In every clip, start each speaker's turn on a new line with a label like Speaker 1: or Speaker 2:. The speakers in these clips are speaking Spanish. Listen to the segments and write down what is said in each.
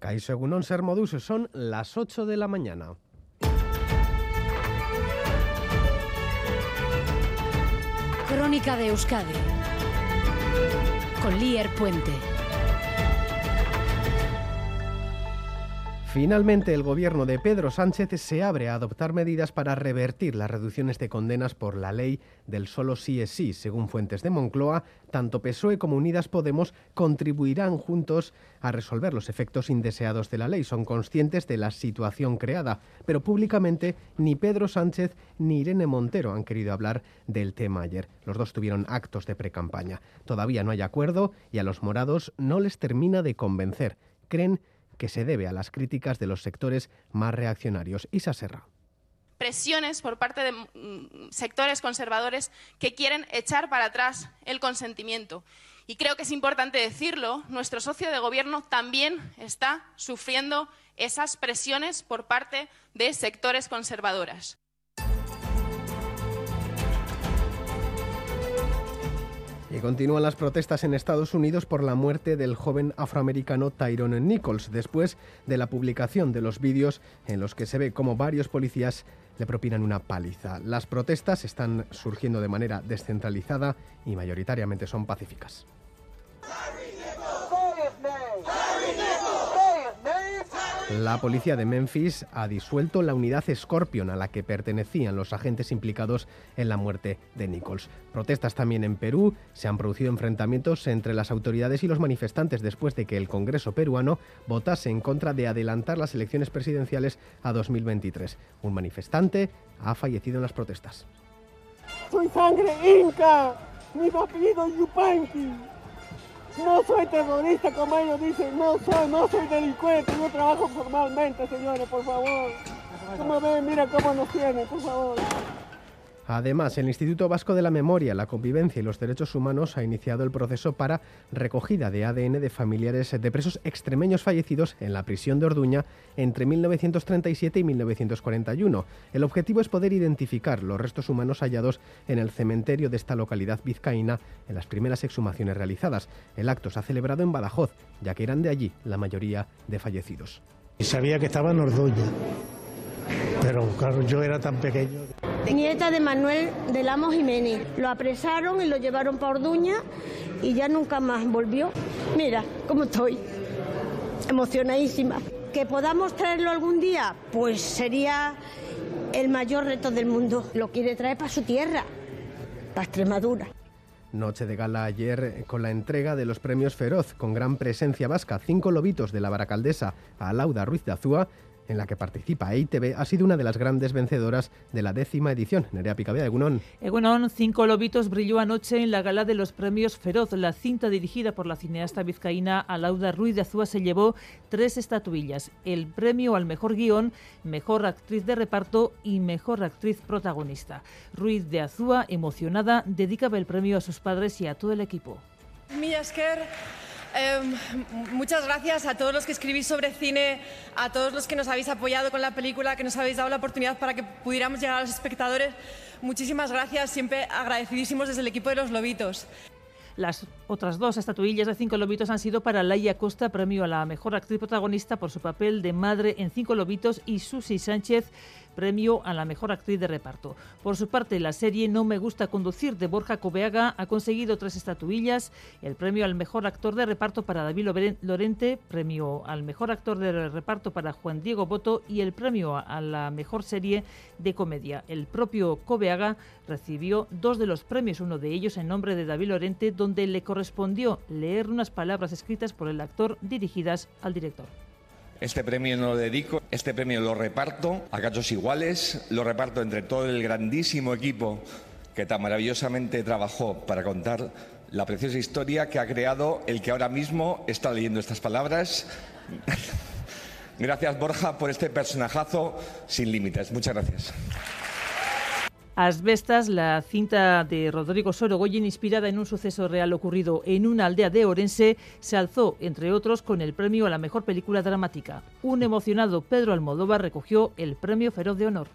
Speaker 1: Caixo Egunon Ser Modus, son las 8 de la mañana.
Speaker 2: Crónica de Euskadi con Lier Puente.
Speaker 1: Finalmente, el gobierno de Pedro Sánchez se abre a adoptar medidas para revertir las reducciones de condenas por la ley del solo sí es sí. Según fuentes de Moncloa, tanto PSOE como Unidas Podemos contribuirán juntos a resolver los efectos indeseados de la ley. Son conscientes de la situación creada, pero públicamente ni Pedro Sánchez ni Irene Montero han querido hablar del tema ayer. Los dos tuvieron actos de precampaña. Todavía no hay acuerdo y a los morados no les termina de convencer. Creen que se debe a las críticas de los sectores más reaccionarios. Isa Serra
Speaker 3: presiones por parte de mm, sectores conservadores que quieren echar para atrás el consentimiento. Y creo que es importante decirlo, nuestro socio de gobierno también está sufriendo esas presiones por parte de sectores conservadoras.
Speaker 1: Y continúan las protestas en Estados Unidos por la muerte del joven afroamericano Tyrone Nichols, después de la publicación de los vídeos en los que se ve cómo varios policías le propinan una paliza. Las protestas están surgiendo de manera descentralizada y mayoritariamente son pacíficas. La policía de Memphis ha disuelto la unidad Scorpion a la que pertenecían los agentes implicados en la muerte de Nichols. Protestas también en Perú. Se han producido enfrentamientos entre las autoridades y los manifestantes después de que el Congreso peruano votase en contra de adelantar las elecciones presidenciales a 2023. Un manifestante ha fallecido en las protestas.
Speaker 4: Soy sangre inca. Mi apellido Yupanqui. No soy terrorista, como ellos dicen, no soy, no soy delincuente, yo trabajo formalmente, señores, por favor. Como ven, mira cómo nos tienen, por favor.
Speaker 1: Además, el Instituto Vasco de la Memoria, la Convivencia y los Derechos Humanos ha iniciado el proceso para recogida de ADN de familiares de presos extremeños fallecidos en la prisión de Orduña entre 1937 y 1941. El objetivo es poder identificar los restos humanos hallados en el cementerio de esta localidad vizcaína en las primeras exhumaciones realizadas. El acto se ha celebrado en Badajoz, ya que eran de allí la mayoría de fallecidos.
Speaker 5: Sabía que estaba en Orduña, pero claro, yo era tan pequeño.
Speaker 6: Nieta de Manuel de Lamos Jiménez. Lo apresaron y lo llevaron para Orduña y ya nunca más volvió. Mira cómo estoy, emocionadísima. ¿Que podamos traerlo algún día? Pues sería el mayor reto del mundo. Lo quiere traer para su tierra, para Extremadura.
Speaker 1: Noche de gala ayer con la entrega de los premios Feroz, con gran presencia vasca. Cinco lobitos de la baracaldesa a Lauda Ruiz de Azúa en la que participa EITB, ha sido una de las grandes vencedoras de la décima edición. Nerea Picabea, Egunon.
Speaker 7: Egunon, Cinco Lobitos brilló anoche en la gala de los premios Feroz. La cinta dirigida por la cineasta vizcaína Alauda Ruiz de Azúa se llevó tres estatuillas. El premio al mejor guion, mejor actriz de reparto y mejor actriz protagonista. Ruiz de Azúa, emocionada, dedicaba el premio a sus padres y a todo el equipo.
Speaker 8: Em, muchas gracias a todos los que escribís sobre cine, a todos los que nos habéis apoyado con la película, que nos habéis dado la oportunidad para que pudiéramos llegar a los espectadores. Muchísimas gracias, siempre agradecidísimos desde el equipo de los Lobitos.
Speaker 7: Las otras dos estatuillas de Cinco Lobitos han sido para Laia Costa, premio a la mejor actriz protagonista por su papel de madre en Cinco Lobitos, y Susi Sánchez, premio a la mejor actriz de reparto. Por su parte, la serie No me gusta conducir de Borja Cobeaga ha conseguido tres estatuillas, el premio al mejor actor de reparto para David Lorente, premio al mejor actor de reparto para Juan Diego Boto y el premio a la mejor serie de comedia. El propio Cobeaga recibió dos de los premios, uno de ellos en nombre de David Lorente, donde le correspondió leer unas palabras escritas por el actor dirigidas al director.
Speaker 9: Este premio no lo dedico, este premio lo reparto a cachos iguales, lo reparto entre todo el grandísimo equipo que tan maravillosamente trabajó para contar la preciosa historia que ha creado el que ahora mismo está leyendo estas palabras. Gracias Borja por este personajazo sin límites. Muchas gracias.
Speaker 7: Asbestas, la cinta de Rodrigo Sorogoyen, inspirada en un suceso real ocurrido en una aldea de Orense, se alzó, entre otros, con el premio a la mejor película dramática. Un emocionado Pedro Almodóvar recogió el premio Feroz de Honor.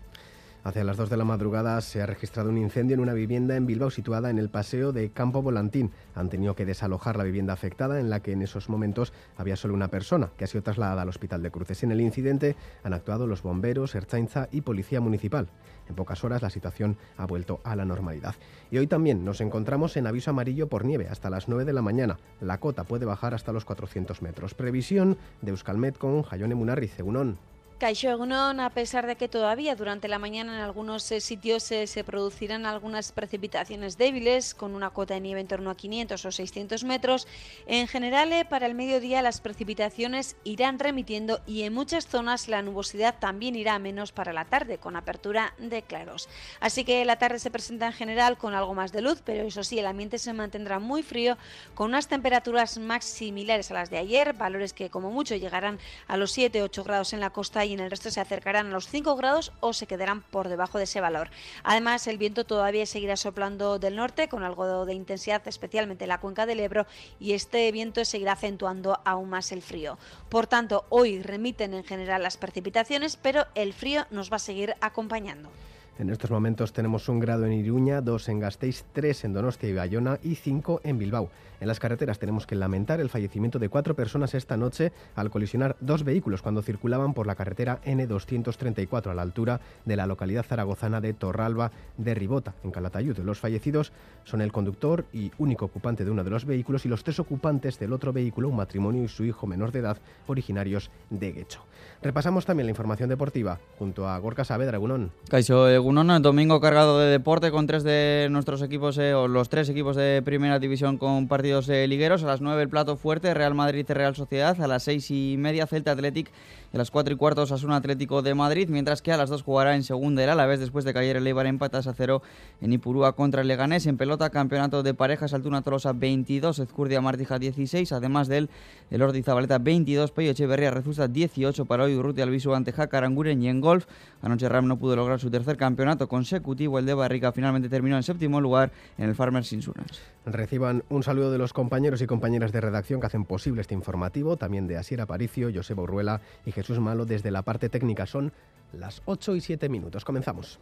Speaker 1: Hacia las 2 de la madrugada se ha registrado un incendio en una vivienda en Bilbao situada en el paseo de Campo Volantín. Han tenido que desalojar la vivienda afectada en la que en esos momentos había solo una persona que ha sido trasladada al hospital de Cruces. En el incidente han actuado los bomberos, Erchainza y Policía Municipal. En pocas horas la situación ha vuelto a la normalidad. Y hoy también nos encontramos en aviso amarillo por nieve hasta las 9 de la mañana. La cota puede bajar hasta los 400 metros. Previsión de Euskalmet con Jayone Munarri, Unón.
Speaker 10: Caixo Egunon, a pesar de que todavía durante la mañana en algunos eh, sitios eh, se producirán algunas precipitaciones débiles, con una cota de nieve en torno a 500 o 600 metros, en general eh, para el mediodía las precipitaciones irán remitiendo y en muchas zonas la nubosidad también irá a menos para la tarde, con apertura de claros. Así que la tarde se presenta en general con algo más de luz, pero eso sí, el ambiente se mantendrá muy frío, con unas temperaturas más similares a las de ayer, valores que como mucho llegarán a los 7-8 grados en la costa y en el resto se acercarán a los 5 grados o se quedarán por debajo de ese valor. Además, el viento todavía seguirá soplando del norte con algo de intensidad, especialmente en la cuenca del Ebro, y este viento seguirá acentuando aún más el frío. Por tanto, hoy remiten en general las precipitaciones, pero el frío nos va a seguir acompañando.
Speaker 1: En estos momentos tenemos un grado en Iruña, dos en Gasteiz, tres en Donostia y Bayona y cinco en Bilbao. En las carreteras tenemos que lamentar el fallecimiento de cuatro personas esta noche al colisionar dos vehículos cuando circulaban por la carretera N234 a la altura de la localidad zaragozana de Torralba de Ribota, en Calatayud. Los fallecidos son el conductor y único ocupante de uno de los vehículos y los tres ocupantes del otro vehículo, un matrimonio y su hijo menor de edad, originarios de Guecho. Repasamos también la información deportiva junto a Gorka Saavedra, Gunón.
Speaker 11: Egunon, domingo cargado de deporte con tres de nuestros equipos, eh, o los tres equipos de primera división con partidos eh, ligueros. A las nueve el plato fuerte, Real Madrid y Real Sociedad. A las seis y media Celta Athletic a las 4 y cuarto un Atlético de Madrid, mientras que a las 2 jugará en segunda el Alavés después de caer el Eibar empatas a cero en Ipurúa contra el Leganés. En pelota, campeonato de parejas, Altuna Tolosa 22, Ezcurdia Martija 16, además del el Ordi Zabaleta 22, Peyo Echeverría Rezusta 18 para hoy, Urruti Alviso ante Jacaranguren y en golf. Anoche Ram no pudo lograr su tercer campeonato consecutivo, el de Barrica finalmente terminó en séptimo lugar en el Farmers Insurance.
Speaker 1: Reciban un saludo de los compañeros y compañeras de redacción que hacen posible este informativo, también de Asier Aparicio, Joseba Urruela y Jesús Jesús Malo desde la parte técnica. Son las 8 y 7 minutos. Comenzamos.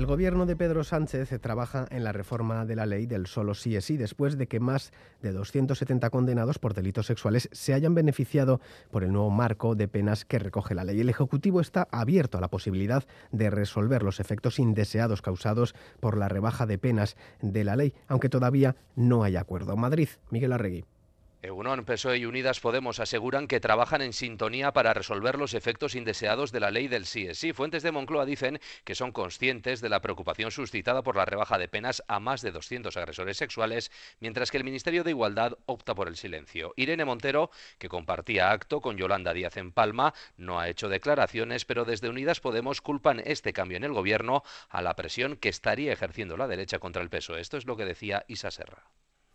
Speaker 1: El gobierno de Pedro Sánchez trabaja en la reforma de la ley del solo sí es sí, después de que más de 270 condenados por delitos sexuales se hayan beneficiado por el nuevo marco de penas que recoge la ley. El Ejecutivo está abierto a la posibilidad de resolver los efectos indeseados causados por la rebaja de penas de la ley, aunque todavía no hay acuerdo. Madrid, Miguel Arregui.
Speaker 12: Egunon, PSOE y Unidas Podemos aseguran que trabajan en sintonía para resolver los efectos indeseados de la ley del sí sí. Fuentes de Moncloa dicen que son conscientes de la preocupación suscitada por la rebaja de penas a más de 200 agresores sexuales, mientras que el Ministerio de Igualdad opta por el silencio. Irene Montero, que compartía acto con Yolanda Díaz en Palma, no ha hecho declaraciones, pero desde Unidas Podemos culpan este cambio en el gobierno a la presión que estaría ejerciendo la derecha contra el PSOE. Esto es lo que decía Isa Serra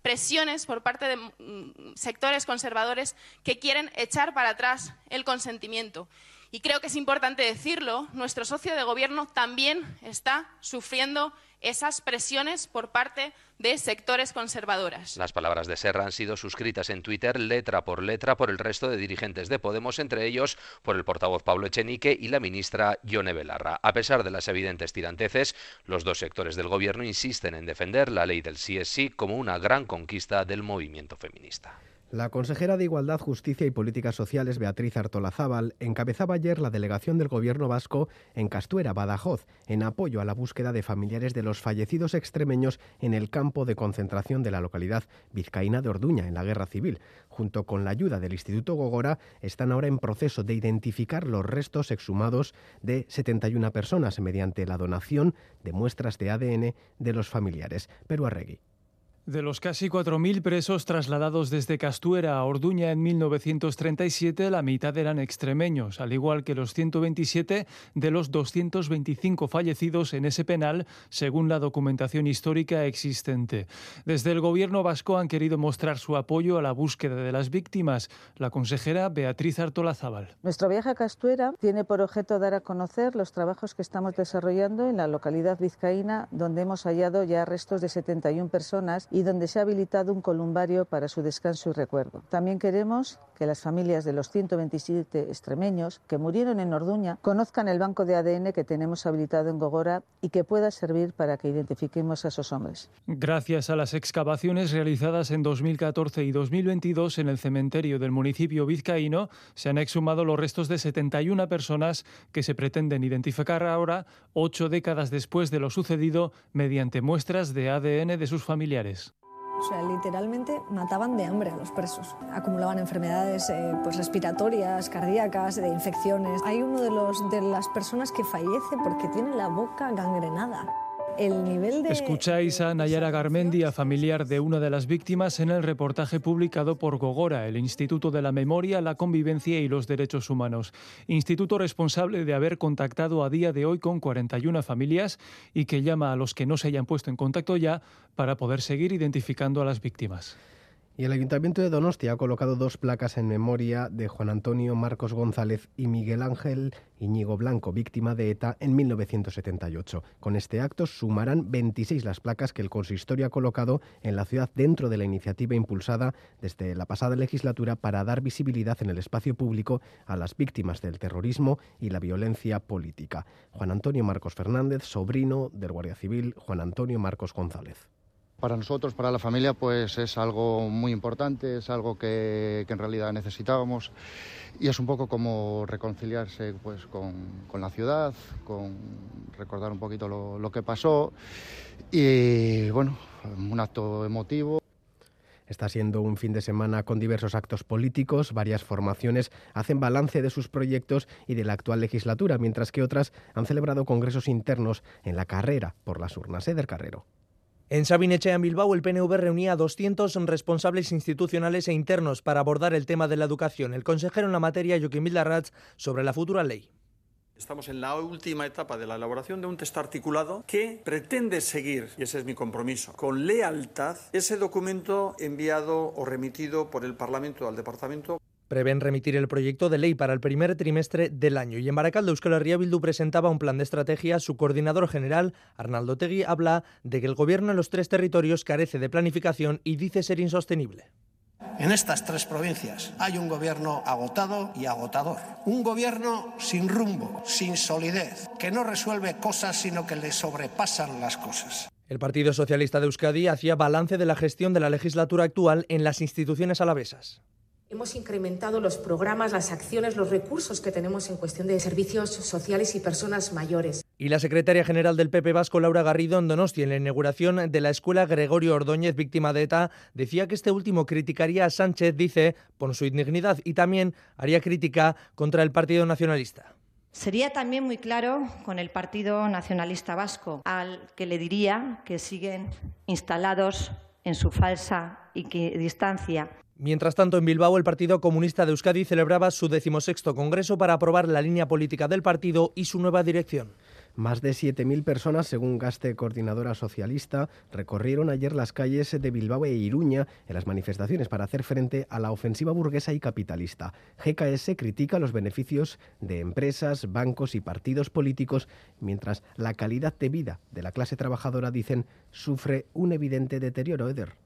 Speaker 3: presiones por parte de mm, sectores conservadores que quieren echar para atrás el consentimiento. Y creo que es importante decirlo, nuestro socio de gobierno también está sufriendo esas presiones por parte de sectores conservadoras.
Speaker 12: Las palabras de Serra han sido suscritas en Twitter letra por letra por el resto de dirigentes de Podemos, entre ellos por el portavoz Pablo Echenique y la ministra Yone Belarra. A pesar de las evidentes tiranteces, los dos sectores del gobierno insisten en defender la ley del sí como una gran conquista del movimiento feminista.
Speaker 1: La consejera de Igualdad, Justicia y Políticas Sociales, Beatriz Artolazábal, encabezaba ayer la delegación del Gobierno vasco en Castuera, Badajoz, en apoyo a la búsqueda de familiares de los fallecidos extremeños en el campo de concentración de la localidad vizcaína de Orduña, en la Guerra Civil. Junto con la ayuda del Instituto Gogora, están ahora en proceso de identificar los restos exhumados de 71 personas mediante la donación de muestras de ADN de los familiares. Pero Arregui.
Speaker 13: De los casi 4.000 presos trasladados desde Castuera a Orduña en 1937, la mitad eran extremeños, al igual que los 127 de los 225 fallecidos en ese penal, según la documentación histórica existente. Desde el gobierno vasco han querido mostrar su apoyo a la búsqueda de las víctimas. La consejera Beatriz Artolazábal.
Speaker 14: Nuestro viaje a Castuera tiene por objeto dar a conocer los trabajos que estamos desarrollando en la localidad vizcaína, donde hemos hallado ya restos de 71 personas y donde se ha habilitado un columbario para su descanso y recuerdo. También queremos que las familias de los 127 extremeños que murieron en Orduña conozcan el banco de ADN que tenemos habilitado en Gogora y que pueda servir para que identifiquemos a esos hombres.
Speaker 13: Gracias a las excavaciones realizadas en 2014 y 2022 en el cementerio del municipio vizcaíno, se han exhumado los restos de 71 personas que se pretenden identificar ahora, ocho décadas después de lo sucedido, mediante muestras de ADN de sus familiares.
Speaker 15: O sea, literalmente mataban de hambre a los presos. Acumulaban enfermedades eh, pues respiratorias, cardíacas, de infecciones. Hay uno de, de las personas que fallece porque tiene la boca gangrenada. El nivel.
Speaker 13: Escucháis a Nayara Garmendia, familiar de una de las víctimas, en el reportaje publicado por Gogora, el Instituto de la Memoria, la Convivencia y los Derechos Humanos. Instituto responsable de haber contactado a día de hoy con 41 familias y que llama a los que no se hayan puesto en contacto ya para poder seguir identificando a las víctimas.
Speaker 1: Y el Ayuntamiento de Donostia ha colocado dos placas en memoria de Juan Antonio Marcos González y Miguel Ángel Iñigo Blanco, víctima de ETA en 1978. Con este acto sumarán 26 las placas que el consistorio ha colocado en la ciudad dentro de la iniciativa impulsada desde la pasada legislatura para dar visibilidad en el espacio público a las víctimas del terrorismo y la violencia política. Juan Antonio Marcos Fernández, sobrino del Guardia Civil Juan Antonio Marcos González.
Speaker 16: Para nosotros, para la familia, pues es algo muy importante, es algo que, en realidad necesitábamos y es un poco como reconciliarse pues, con, la ciudad, con recordar un poquito lo, lo que pasó y bueno, un acto emotivo.
Speaker 1: Está siendo un fin de semana con diversos actos políticos, varias formaciones hacen balance de sus proyectos y de la actual legislatura, mientras que otras han celebrado congresos internos en la carrera por las urnas. Eder Carrero.
Speaker 17: En Sabinechea, en Bilbao, el PNV reunía a 200 responsables institucionales e internos para abordar el tema de la educación. El consejero en la materia, Joaquín Vildarrats, sobre la futura ley.
Speaker 18: Estamos en la última etapa de la elaboración de un texto articulado que pretende seguir, y ese es mi compromiso, con lealtad ese documento enviado o remitido por el Parlamento al Departamento.
Speaker 17: Prevén remitir el proyecto de ley para el primer trimestre del año. Y en Baracaldo, Euskal Herria Bildu presentaba un plan de estrategia. Su coordinador general, Arnaldo Tegui, habla de que el gobierno en los tres territorios carece de planificación y dice ser insostenible.
Speaker 19: En estas tres provincias hay un gobierno agotado y agotador. Un gobierno sin rumbo, sin solidez, que no resuelve cosas sino que le sobrepasan las cosas.
Speaker 17: El Partido Socialista de Euskadi hacía balance de la gestión de la legislatura actual en las instituciones alavesas.
Speaker 20: Hemos incrementado los programas, las acciones, los recursos que tenemos en cuestión de servicios sociales y personas mayores.
Speaker 17: Y la secretaria general del PP Vasco, Laura Garrido, en Donostia, en la inauguración de la escuela Gregorio Ordóñez, víctima de ETA, decía que este último criticaría a Sánchez, dice, por su indignidad y también haría crítica contra el Partido Nacionalista.
Speaker 21: Sería también muy claro con el Partido Nacionalista Vasco, al que le diría que siguen instalados en su falsa distancia
Speaker 17: Mientras tanto, en Bilbao, el Partido Comunista de Euskadi celebraba su decimosexto congreso para aprobar la línea política del partido y su nueva dirección.
Speaker 1: Más de 7.000 personas, según Gaste Coordinadora Socialista, recorrieron ayer las calles de Bilbao e Iruña en las manifestaciones para hacer frente a la ofensiva burguesa y capitalista. GKS critica los beneficios de empresas, bancos y partidos políticos, mientras la calidad de vida de la clase trabajadora, dicen, sufre un evidente deterioro. Eder.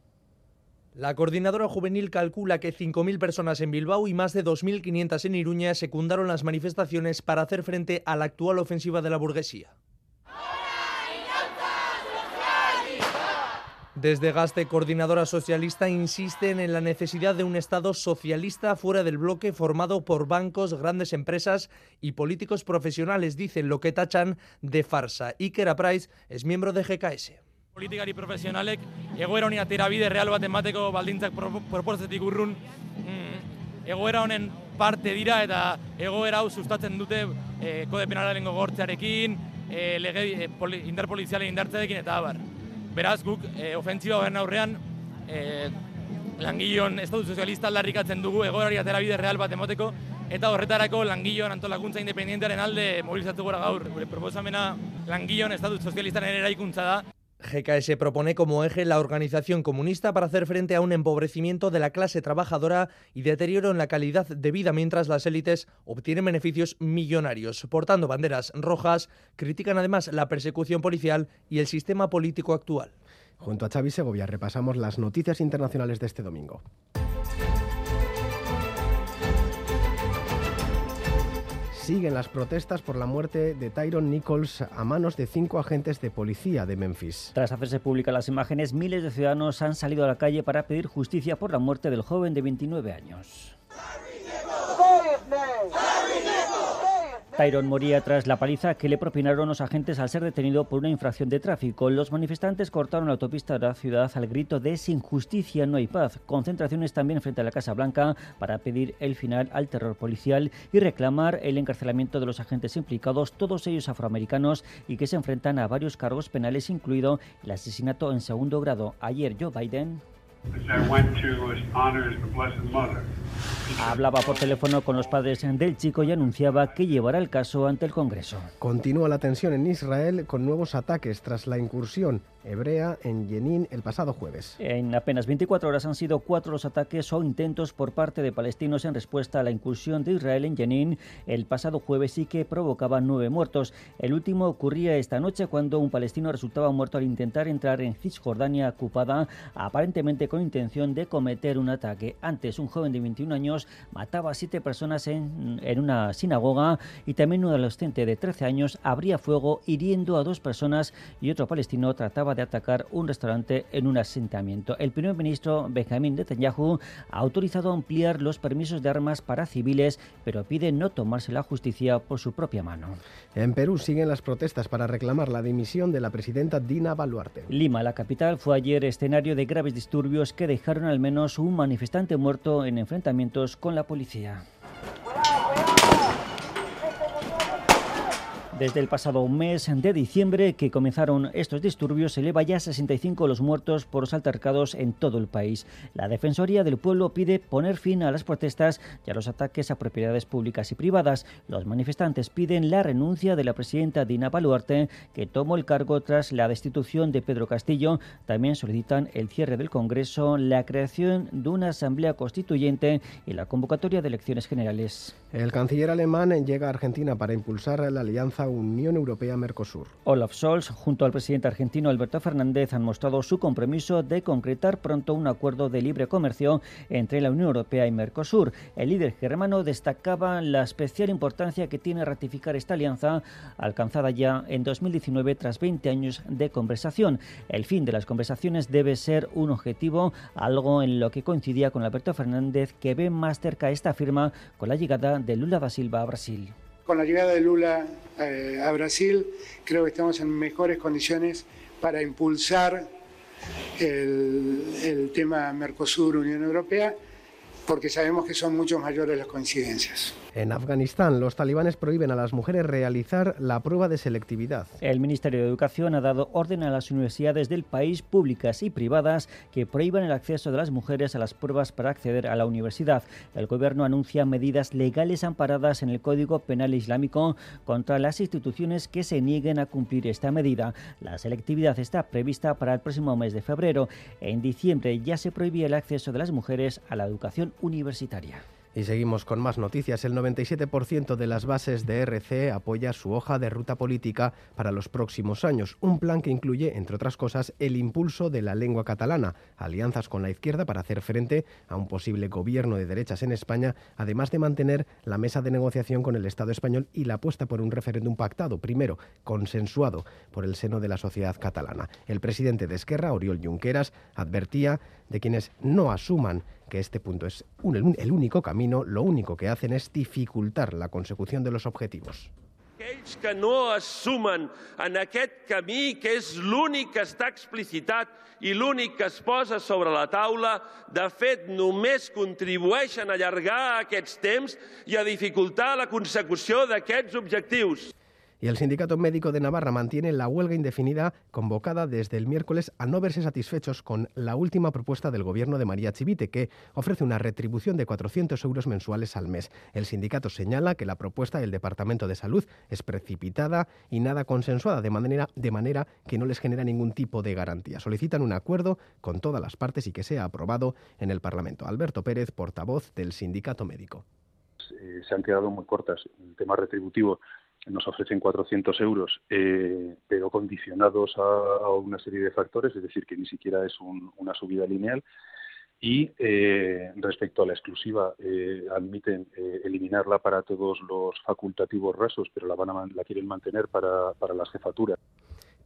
Speaker 17: La coordinadora juvenil calcula que 5.000 personas en Bilbao y más de 2.500 en Iruña secundaron las manifestaciones para hacer frente a la actual ofensiva de la burguesía. Desde Gaste, coordinadora socialista, insisten en la necesidad de un Estado socialista fuera del bloque formado por bancos, grandes empresas y políticos profesionales, dicen lo que tachan de farsa. Iker Price es miembro de GKS.
Speaker 22: Politikari profesionalek egoera honi atera bide real bat emateko baldintzak proportzetik urrun mm, egoera honen parte dira eta egoera hau sustatzen dute e, kode penalaren gogortzearekin, e, lege, e, poli, indar polizialen indartzearekin eta abar. Beraz guk e, ofentziba horren aurrean e, langileon estatu sozialista aldarrikatzen dugu egoerari atera bide real bat emateko eta horretarako langileon antolakuntza independientearen alde mobilizatu gora gaur. Gure proposamena langileon estatu sozialistaren eraikuntza da.
Speaker 17: GKS propone como eje la organización comunista para hacer frente a un empobrecimiento de la clase trabajadora y deterioro en la calidad de vida mientras las élites obtienen beneficios millonarios. Portando banderas rojas, critican además la persecución policial y el sistema político actual.
Speaker 1: Junto a Xavi Segovia repasamos las noticias internacionales de este domingo. Siguen las protestas por la muerte de Tyron Nichols a manos de cinco agentes de policía de Memphis.
Speaker 23: Tras hacerse públicas las imágenes, miles de ciudadanos han salido a la calle para pedir justicia por la muerte del joven de 29 años. Tyron moría tras la paliza que le propinaron los agentes al ser detenido por una infracción de tráfico. Los manifestantes cortaron la autopista de la ciudad al grito de sin justicia no hay paz. Concentraciones también frente a la Casa Blanca para pedir el final al terror policial y reclamar el encarcelamiento de los agentes implicados, todos ellos afroamericanos y que se enfrentan a varios cargos penales, incluido el asesinato en segundo grado. Ayer Joe Biden Hablaba por teléfono con los padres del chico y anunciaba que llevará el caso ante el Congreso.
Speaker 1: Continúa la tensión en Israel con nuevos ataques tras la incursión hebrea en Jenin el pasado jueves.
Speaker 23: En apenas 24 horas han sido cuatro los ataques o intentos por parte de palestinos en respuesta a la incursión de Israel en Jenin el pasado jueves y que provocaba nueve muertos. El último ocurría esta noche cuando un palestino resultaba muerto al intentar entrar en Cisjordania ocupada, aparentemente con intención de cometer un ataque. Antes, un joven de 21 años mataba a siete personas en, en una sinagoga y también un adolescente de 13 años abría fuego hiriendo a dos personas y otro palestino trataba de atacar un restaurante en un asentamiento. El primer ministro Benjamin Netanyahu ha autorizado ampliar los permisos de armas para civiles, pero pide no tomarse la justicia por su propia mano.
Speaker 1: En Perú siguen las protestas para reclamar la dimisión de la presidenta Dina Baluarte.
Speaker 23: Lima, la capital, fue ayer escenario de graves disturbios que dejaron al menos un manifestante muerto en enfrentamientos con la policía. Desde el pasado mes de diciembre que comenzaron estos disturbios, se eleva ya a 65 los muertos por los altercados en todo el país. La Defensoría del Pueblo pide poner fin a las protestas y a los ataques a propiedades públicas y privadas. Los manifestantes piden la renuncia de la presidenta Dina Baluarte, que tomó el cargo tras la destitución de Pedro Castillo. También solicitan el cierre del Congreso, la creación de una asamblea constituyente y la convocatoria de elecciones generales.
Speaker 1: El canciller alemán llega a Argentina para impulsar la alianza Unión Europea-Mercosur.
Speaker 23: Olaf Scholz, junto al presidente argentino Alberto Fernández, han mostrado su compromiso de concretar pronto un acuerdo de libre comercio entre la Unión Europea y Mercosur. El líder germano destacaba la especial importancia que tiene ratificar esta alianza, alcanzada ya en 2019 tras 20 años de conversación. El fin de las conversaciones debe ser un objetivo, algo en lo que coincidía con Alberto Fernández, que ve más cerca esta firma con la llegada de Lula da Silva a Brasil
Speaker 24: con la llegada de Lula eh, a Brasil, creo que estamos en mejores condiciones para impulsar el, el tema Mercosur-Unión Europea, porque sabemos que son mucho mayores las coincidencias.
Speaker 1: En Afganistán, los talibanes prohíben a las mujeres realizar la prueba de selectividad.
Speaker 23: El Ministerio de Educación ha dado orden a las universidades del país, públicas y privadas, que prohíban el acceso de las mujeres a las pruebas para acceder a la universidad. El Gobierno anuncia medidas legales amparadas en el Código Penal Islámico contra las instituciones que se nieguen a cumplir esta medida. La selectividad está prevista para el próximo mes de febrero. En diciembre ya se prohibía el acceso de las mujeres a la educación universitaria.
Speaker 1: Y seguimos con más noticias. El 97% de las bases de RC apoya su hoja de ruta política para los próximos años. Un plan que incluye, entre otras cosas, el impulso de la lengua catalana, alianzas con la izquierda para hacer frente a un posible gobierno de derechas en España, además de mantener la mesa de negociación con el Estado español y la apuesta por un referéndum pactado, primero consensuado por el seno de la sociedad catalana. El presidente de Esquerra, Oriol Junqueras, advertía de quienes no asuman que este punto es el único camino, lo único que hacen es dificultar la consecución de los objetivos.
Speaker 25: Aquells que no assumen en aquest camí, que és l'únic que està explicitat i l'únic que es posa sobre la taula, de fet només contribueixen a allargar aquests temps i a dificultar la consecució d'aquests objectius.
Speaker 1: Y el Sindicato Médico de Navarra mantiene la huelga indefinida convocada desde el miércoles a no verse satisfechos con la última propuesta del gobierno de María Chivite, que ofrece una retribución de 400 euros mensuales al mes. El sindicato señala que la propuesta del Departamento de Salud es precipitada y nada consensuada, de manera, de manera que no les genera ningún tipo de garantía. Solicitan un acuerdo con todas las partes y que sea aprobado en el Parlamento. Alberto Pérez, portavoz del Sindicato Médico.
Speaker 26: Eh, se han quedado muy cortas. El tema retributivo
Speaker 27: nos ofrecen 400 euros, eh, pero condicionados a, una serie de factores, es decir, que ni siquiera es una subida lineal. Y eh, respecto a la exclusiva, eh, admiten eliminarla para todos los facultativos rasos, pero la, van a, la quieren mantener para, para las jefaturas.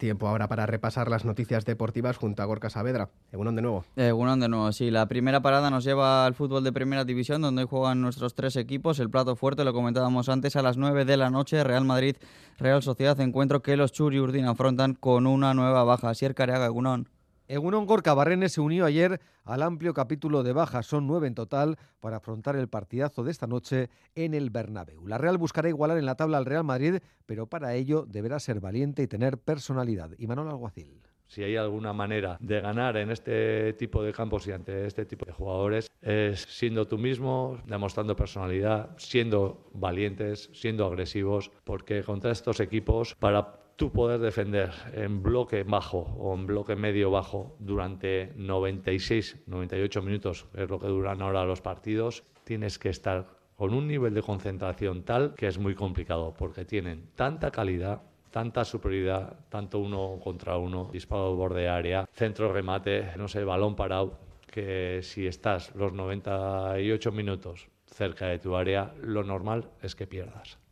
Speaker 1: Tiempo ahora para repasar las noticias deportivas junto a Gorka Saavedra. Egunon de nuevo.
Speaker 11: Egunon de nuevo, sí. La primera parada nos lleva al fútbol de primera división, donde hoy juegan nuestros tres equipos. El plato fuerte, lo comentábamos antes, a las 9 de la noche, Real Madrid, Real Sociedad, encuentro que los Churi Urdin afrontan con una nueva baja. Sier Careaga, Egunon.
Speaker 28: Egunon Gorka Barrenes se unió ayer al amplio capítulo de bajas, son nueve en total, para afrontar el partidazo de esta noche en el Bernabéu. La Real buscará igualar en la tabla al Real Madrid, pero para ello deberá ser valiente y tener personalidad. Y Manuel Alguacil.
Speaker 29: Si hay alguna manera de ganar en este tipo de campos y ante este tipo de jugadores es siendo tú mismo, demostrando personalidad, siendo valientes, siendo agresivos, porque contra estos equipos, para tú poder defender en bloque bajo o en bloque medio bajo durante 96, 98 minutos, es lo que duran ahora los partidos, tienes que estar con un nivel de concentración tal que es muy complicado porque tienen tanta calidad, tanta superioridad, tanto uno contra uno, disparo borde área, centro remate, no sé, balón parado, que si estás los 98 minutos cerca de tu área, lo normal es que pierdas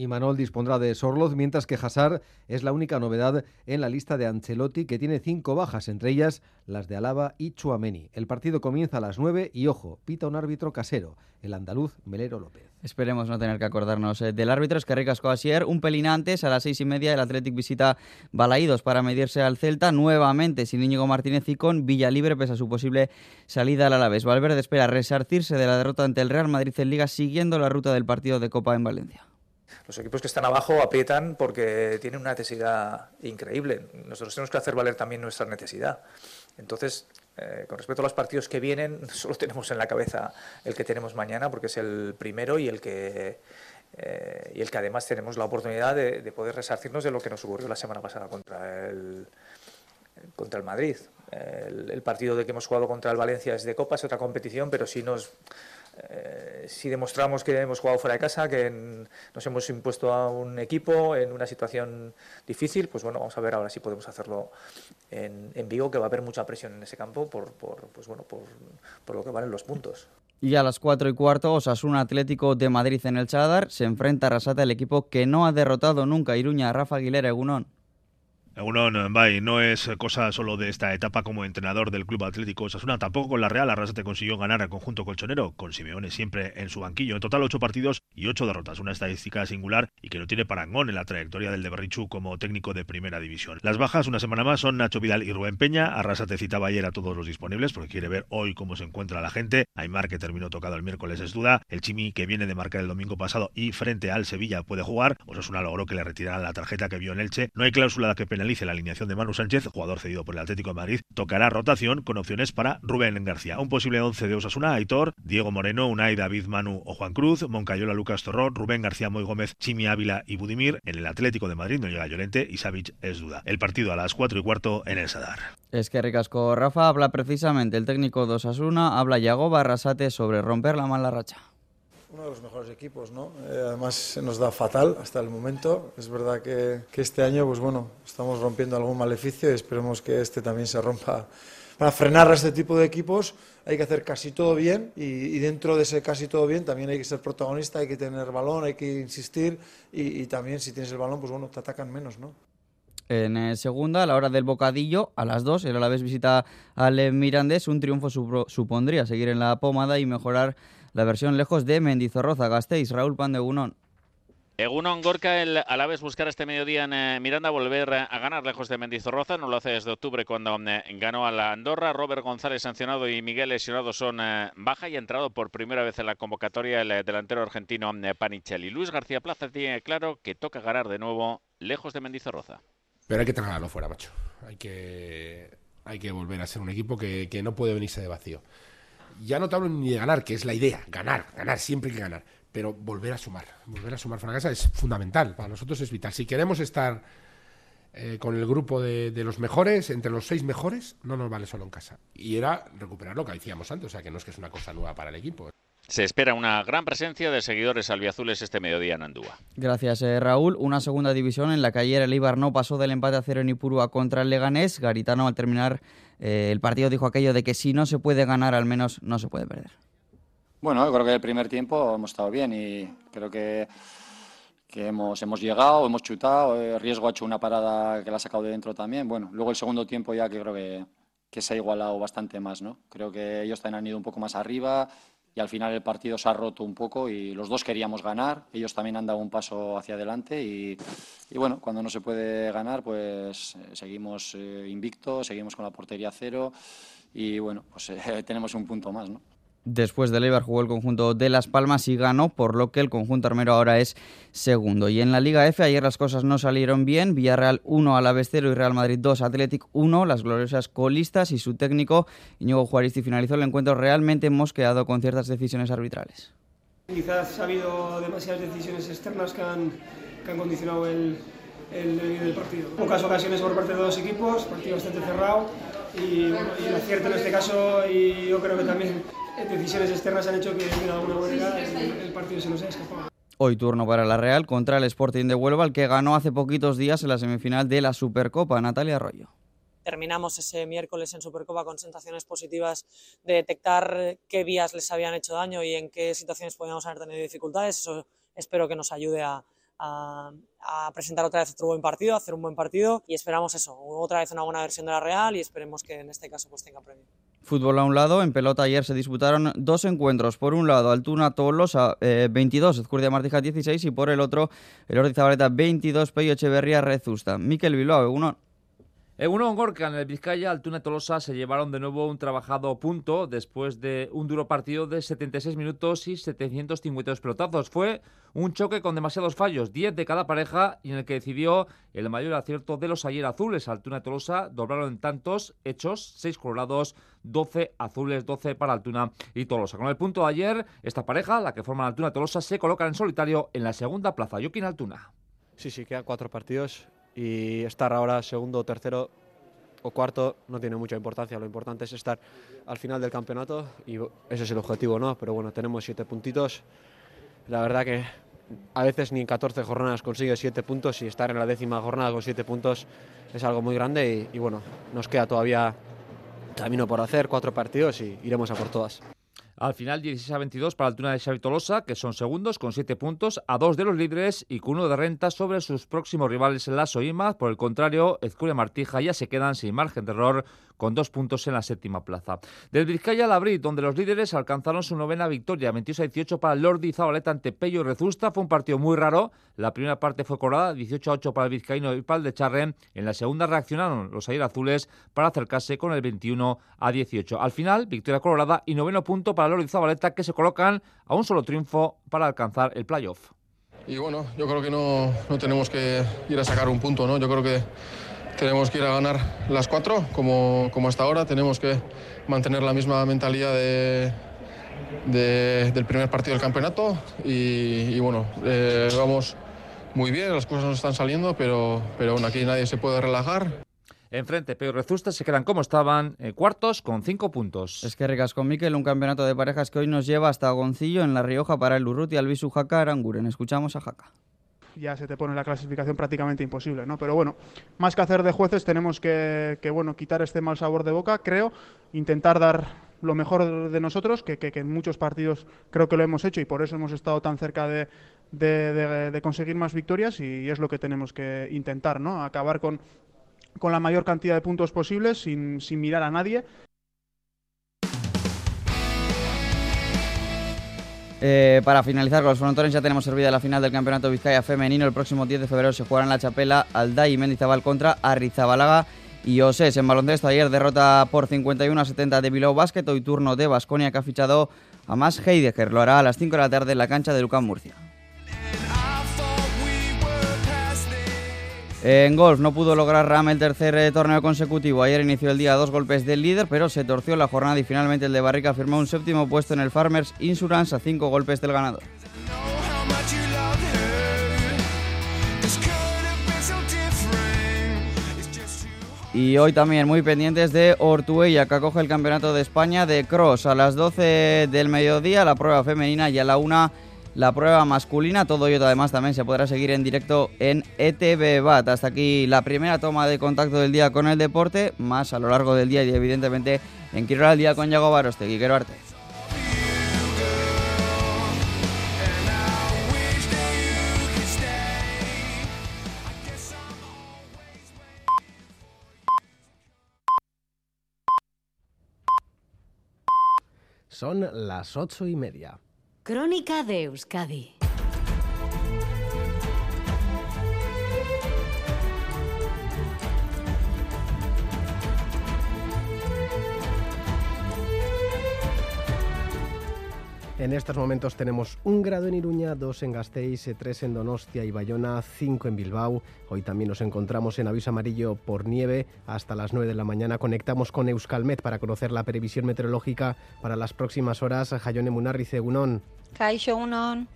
Speaker 28: y Manol dispondrá de Sorloz, mientras que Hazard es la única novedad en la lista de Ancelotti, que tiene cinco bajas, entre ellas las de Alaba y Chuameni. El partido comienza a las nueve y, ojo, pita un árbitro casero, el andaluz Melero López.
Speaker 11: Esperemos no tener que acordarnos eh, del árbitro, es que Ricasco Asier, un pelín antes, a las seis y media, el Athletic visita Balaídos para medirse al Celta, nuevamente sin Íñigo Martínez y con Villalibre, pese a su posible salida al Alavés. Valverde espera resarcirse de la derrota ante el Real Madrid en Liga, siguiendo la ruta del partido de Copa en Valencia.
Speaker 26: Los equipos que están abajo aprietan porque tienen una necesidad increíble. Nosotros tenemos que hacer valer también nuestra necesidad. Entonces, eh, con respecto a los partidos que vienen, solo tenemos en la cabeza el que tenemos mañana, porque es el primero y el que, eh, y el que además tenemos la oportunidad de, poder resarcirnos de lo que nos ocurrió la semana pasada contra el, contra el Madrid. El, el partido de que hemos jugado contra el Valencia es de Copa, es otra competición, pero sí nos eh, si demostramos que hemos jugado fuera de casa, que nos hemos impuesto a un equipo en una situación difícil, pues bueno, vamos a ver ahora si podemos hacerlo en, Vigo, que va a haber mucha presión en ese campo por, pues bueno, por lo que valen los puntos.
Speaker 11: Y a las 4 y cuarto, Osasuna Atlético de Madrid en el Chadar se enfrenta a Rasata, el equipo que no ha derrotado nunca a Iruña, Rafa Aguilera, Egunón.
Speaker 30: Uno, no es cosa solo de esta etapa como entrenador del Club Atlético Osasuna, tampoco con la Real Arrasate consiguió ganar al conjunto colchonero, con Simeone siempre en su banquillo. En total, ocho partidos y ocho derrotas, una estadística singular y que no tiene parangón en la trayectoria del de Berrichú como técnico de primera división. Las bajas, una semana más, son Nacho Vidal y Rubén Peña. Arrasate citaba ayer a todos los disponibles porque quiere ver hoy cómo se encuentra la gente. Aymar, que terminó tocado el miércoles, es duda. El Chimi, que viene de marcar el domingo pasado y frente al Sevilla puede jugar. Osasuna logró que le retiraran la tarjeta que vio en Elche. No hay cláusula que penalice la línea de Manu Sánchez, jugador cedido por el Atlético de Madrid, tocará rotación con opciones para Rubén García. Un posible 11 de Osasuna, Aitor, Diego Moreno, Unai, David, Manu o Juan Cruz, Moncayola, Lucas Torrón, Rubén García, Moy Gómez, Chimi Ávila y Budimir. En el Atlético de Madrid no llega Llorente y Savic es duda. El partido a las 4 y cuarto en el Sadar.
Speaker 11: Es que Ricasco Rafa habla precisamente el técnico de Osasuna, habla Yago Barrasate sobre romper la mala racha
Speaker 31: uno de los mejores equipos, ¿no? Eh, además se nos da fatal hasta el momento. Es verdad que, este año, pues bueno, estamos rompiendo algún maleficio y esperemos que este también se rompa. Para frenar a este tipo de equipos hay que hacer casi todo bien y, dentro de ese casi todo bien también hay que ser protagonista, hay que tener balón, hay que insistir y, también si tienes el balón, pues bueno, te atacan menos, ¿no?
Speaker 11: En eh, segunda, a la hora del bocadillo, a las dos, el Alavés visita al Mirandés. Un triunfo supondría seguir en la pomada y mejorar la versión lejos de Mendizorroza. Gasteiz, Raúl Pandegunón.
Speaker 32: Egunon Gorka, el Alaves buscar este mediodía en eh, Miranda volver a ganar lejos de Mendizorroza. No lo hace desde octubre cuando eh, ganó a la Andorra. Robert González sancionado y Miguel lesionado son eh, baja y ha entrado por primera vez en la convocatoria el delantero argentino Panichelli. Luis García Plaza tiene claro que toca ganar de nuevo lejos de Mendizorroza.
Speaker 33: Pero hay que trasladarlo fuera, macho. Hay que, hay que volver a ser un equipo que, que no puede venirse de vacío ya no te hablo ni de ganar, que es la idea, ganar, ganar, siempre hay que ganar, pero volver a sumar, volver a sumar casa es fundamental, para nosotros es vital. Si queremos estar eh, con el grupo de, los mejores, entre los seis mejores, no nos vale solo en casa. Y era recuperar lo que decíamos antes, o sea que no es que es una cosa nueva para el equipo.
Speaker 32: Se espera una gran presencia de seguidores albiazules este mediodía en Andúa.
Speaker 11: Gracias, eh, Raúl. Una segunda división en la que ayer el Ibar no pasó del empate a cero en Ipurúa contra el Leganés. Garitano, al terminar eh, el partido, dijo aquello de que si no se puede ganar, al menos no se puede perder.
Speaker 34: Bueno, yo creo que el primer tiempo hemos estado bien y creo que, que hemos, hemos llegado, hemos chutado. El riesgo ha hecho una parada que la ha sacado de dentro también. Bueno, luego el segundo tiempo ya que creo que, que se ha igualado bastante más, ¿no? Creo que ellos también han ido un poco más arriba al final el partido se ha roto un poco y los dos queríamos ganar, ellos también han dado un paso hacia adelante y, y bueno, cuando no se puede ganar pues eh, seguimos eh, invictos, seguimos con la portería cero y bueno, pues eh, tenemos un punto más, ¿no?
Speaker 11: Después del Eibar jugó el conjunto de Las Palmas y ganó, por lo que el conjunto armero ahora es segundo. Y en la Liga F ayer las cosas no salieron bien. Villarreal 1, Alavés 0 y Real Madrid 2, Athletic 1, las gloriosas colistas y su técnico Íñigo Juaristi finalizó el encuentro realmente mosqueado con ciertas decisiones arbitrales.
Speaker 35: Quizás ha habido demasiadas decisiones externas que han, que han condicionado el, el, el partido. Pocas ocasiones por parte de los equipos, partido bastante cerrado y, bueno, y acierto en este caso y yo creo que también decisiones externas han hecho que de alguna manera el, el partido se nos haya escapado.
Speaker 11: Hoy turno para la Real contra el Sporting de Huelva, el que ganó hace poquitos días en la semifinal de la Supercopa. Natalia Arroyo.
Speaker 36: Terminamos ese miércoles en Supercopa con sensaciones positivas de detectar qué vías les habían hecho daño y en qué situaciones podíamos haber tenido dificultades. Eso espero que nos ayude a, a, a, presentar otra vez otro buen partido, a hacer un buen partido y esperamos eso, otra vez una buena versión de la Real y esperemos que en este caso pues tenga premio.
Speaker 11: Fútbol a un lado, en pelota ayer se disputaron dos encuentros. Por un lado, Altuna Tolosa eh, 22, Ezcurdia Martija 16 y por el otro, el Zabaleta 22, Peyo Echeverría Rezusta. Miquel Bilbao, uno.
Speaker 37: Egunon Gorka en el Vizcaya, Altuna y Tolosa se llevaron de nuevo un trabajado punto después de un duro partido de 76 minutos y 752 pelotazos. Fue un choque con demasiados fallos, 10 de cada pareja y en el que decidió el mayor acierto de los ayer azules. Altuna y Tolosa doblaron en tantos hechos, 6 colorados, 12 azules, 12 para Altuna y Tolosa. Con el punto de ayer, esta pareja, la que forman Altuna y Tolosa, se colocan en solitario en la segunda plaza. Joaquín Altuna.
Speaker 38: Sí, sí, quedan cuatro partidos y estar ahora segundo, tercero o cuarto no tiene mucha importancia. Lo importante es estar al final del campeonato y ese es el objetivo, ¿no? Pero bueno, tenemos siete puntitos. La verdad que a veces ni en 14 jornadas consigue siete puntos y estar en la décima jornada con siete puntos es algo muy grande y, y bueno, nos queda todavía camino por hacer, cuatro partidos y iremos a por todas.
Speaker 37: Al final 16 a 22 para Altuna de Xavi Tolosa, que son segundos con 7 puntos, a dos de los líderes y con de renta sobre sus próximos rivales en la Soima. Por el contrario, Ezcuria Martija ya se quedan sin margen de error con dos puntos en la séptima plaza. Del Vizcaya al Abril, donde los líderes alcanzaron su novena victoria, 22 a 18 para Lordi Zabaleta ante Pello y Rezusta. Fue un partido muy raro. La primera parte fue corada, 18 a 8 para el Vizcaíno y para el de Charren. En la segunda reaccionaron los azules para acercarse con el 21 a 18. Al final, victoria colorada y noveno punto para Lordi y Zabaleta, que se colocan a un solo triunfo para alcanzar el playoff.
Speaker 39: Y bueno, yo creo que no, no tenemos que ir a sacar un punto, ¿no? Yo creo que tenemos que ir a ganar las cuatro, como, como hasta ahora. Tenemos que mantener la misma mentalidad de, de, del primer partido del campeonato. Y, y bueno, eh, vamos muy bien, las cosas nos están saliendo, pero, pero bueno, aquí nadie se puede relajar.
Speaker 37: Enfrente, Peo y Rezusta se quedan como estaban, eh, cuartos con cinco puntos.
Speaker 11: Es que ricas con Miquel, un campeonato de parejas que hoy nos lleva hasta Goncillo en La Rioja para el Urruti, Albisu, Jaca, Aranguren. Escuchamos a Jaca
Speaker 40: ya se te pone la clasificación prácticamente imposible, ¿no? Pero bueno, más que hacer de jueces tenemos que, que bueno, quitar este mal sabor de boca, creo, intentar dar lo mejor de nosotros, que, que, que, en muchos partidos creo que lo hemos hecho y por eso hemos estado tan cerca de, de, de, de conseguir más victorias y, es lo que tenemos que intentar, ¿no? Acabar con, con la mayor cantidad de puntos posibles sin, sin mirar a nadie
Speaker 11: Eh, para finalizar con los frontones ya tenemos servida la final del Campeonato Vizcaya Femenino. El próximo 10 de febrero se jugará en la Chapela Alday y Mendizabal contra Arrizabalaga y Osés. En baloncesto ayer derrota por 51 a 70 de Bilbao Basket. Hoy turno de Basconia que ha fichado a Mas Heidegger. Lo hará a las 5 de la tarde en la cancha de Lucán Murcia. En golf no pudo lograr Ram el tercer eh, torneo consecutivo. Ayer inició el día a dos golpes del líder, pero se torció la jornada y finalmente el de Barrica firmó un séptimo puesto en el Farmers Insurance a cinco golpes del ganador. Y hoy también muy pendientes de Ortuella, que acoge el Campeonato de España de Cross. A las 12 del mediodía la prueba femenina y a la 1 la prueba masculina. Todo ello además también se podrá seguir en directo en ETV BAT. Hasta aquí la primera toma de contacto del día con el deporte, más a lo largo del día y evidentemente en Quiero al día con Yago Barostegui. Quiero arte.
Speaker 1: Son las ocho y media.
Speaker 41: Crónica de Euskadi.
Speaker 1: En estos momentos tenemos un grado en Iruña, dos en Gasteiz, tres en Donostia y Bayona, cinco en Bilbao. Hoy también nos encontramos en aviso amarillo por nieve hasta las 9 de la mañana. Conectamos con Euskalmet para conocer la previsión meteorológica para las próximas horas. Jayone Munarrice, Unón.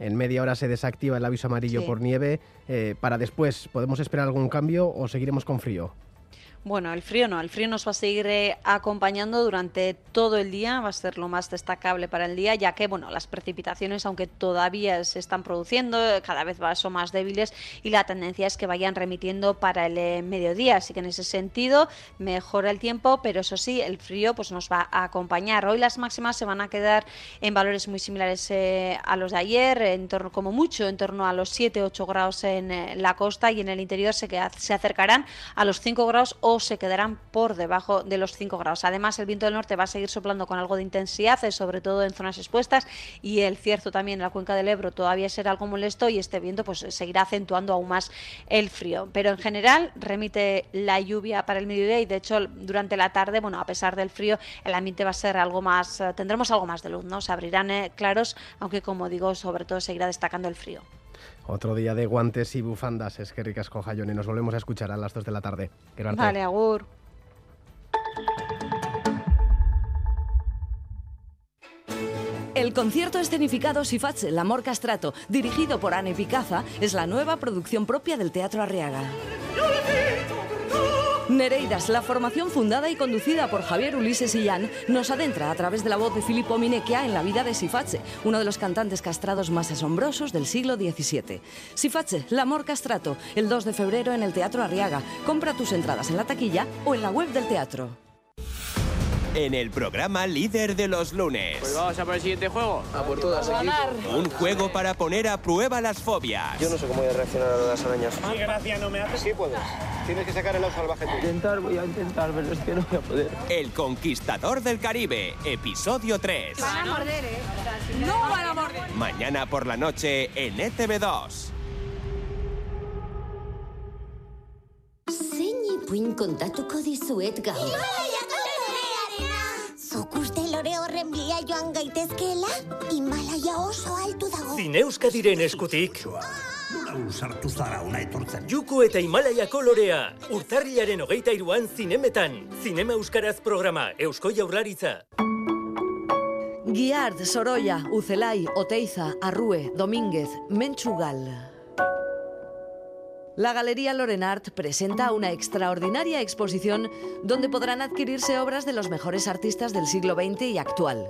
Speaker 1: En media hora se desactiva el aviso amarillo
Speaker 42: Sí.
Speaker 1: por nieve. Eh, para después, ¿podemos esperar algún cambio o seguiremos con frío?
Speaker 42: Bueno, el frío no, el frío nos va a seguir eh, acompañando durante todo el día, va a ser lo más destacable para el día, ya que bueno, las precipitaciones, aunque todavía se están produciendo, eh, cada vez son más débiles y la tendencia es que vayan remitiendo para el eh, mediodía, así que en ese sentido mejora el tiempo, pero eso sí, el frío pues nos va a acompañar. Hoy las máximas se van a quedar en valores muy similares a los de ayer, en torno como mucho, en torno a los 7-8 grados en la costa y en el interior se, se acercarán a los 5 grados o se quedarán por debajo de los 5 grados. Además, el viento del norte va a seguir soplando con algo de intensidad, eh, sobre todo en zonas expuestas, y el cierzo también en la cuenca del Ebro todavía será algo molesto y este viento pues seguirá acentuando aún más el frío. Pero en general remite la lluvia para el mediodía y de hecho durante la tarde, bueno, a pesar del frío, el ambiente va a ser algo más, eh, tendremos algo más de luz, ¿no? Se abrirán eh, claros, aunque como digo, sobre todo seguirá destacando el frío.
Speaker 1: Otro día de guantes y bufandas. Es que ricas con Jayone. Nos volvemos a escuchar a las 2 de la tarde. Quiero arte.
Speaker 42: Vale, agur.
Speaker 41: El concierto escenificado Sifatse, el amor castrato, dirigido por Anne Picaza, es la nueva producción propia del Teatro Arriaga. Nereidas, la formación fundada y conducida por Javier Ulises Illán, nos adentra a través de la voz de Filippo Minecchia en la vida de Sifatse, uno de los cantantes castrados más asombrosos del siglo XVII. Sifatse, el amor castrato, el 2 de febrero en el Teatro Arriaga. Compra tus entradas en la taquilla o en la web del teatro.
Speaker 43: En el programa líder de los lunes.
Speaker 44: Pues vamos a por el siguiente juego. A por todas,
Speaker 43: Un juego para poner a prueba las fobias.
Speaker 44: Yo no sé cómo voy a reaccionar a las arañas. ¿Qué gracia no me hace? Sí puedes. Tienes que sacar el lado salvaje tú. Intentar, voy a intentar, pero es que no voy a poder.
Speaker 43: El Conquistador del Caribe, episodio 3.
Speaker 41: Van a morder, ¿eh? No van a morder.
Speaker 43: Mañana por la noche en E ETV2.
Speaker 45: Zein ipuin kontatuko dizuet gaur.
Speaker 46: Zuk uste lore horren bila joan gaitezkeela? Himalaia oso altu dago.
Speaker 47: Zineuskadiren eskutik.
Speaker 48: Sartu zara una etortzen.
Speaker 47: Juku eta Himalaya kolorea. Urtarriaren hogeita iruan zinemetan. Zinema Euskaraz programa. Eusko Jaurlaritza.
Speaker 41: Guiard, Sorolla, Ucelay, Oteiza, Arrue, Domínguez, Menchugal. La Galería Lorenart presenta una extraordinaria exposición donde podrán adquirirse obras de los mejores artistas del siglo XX y actual.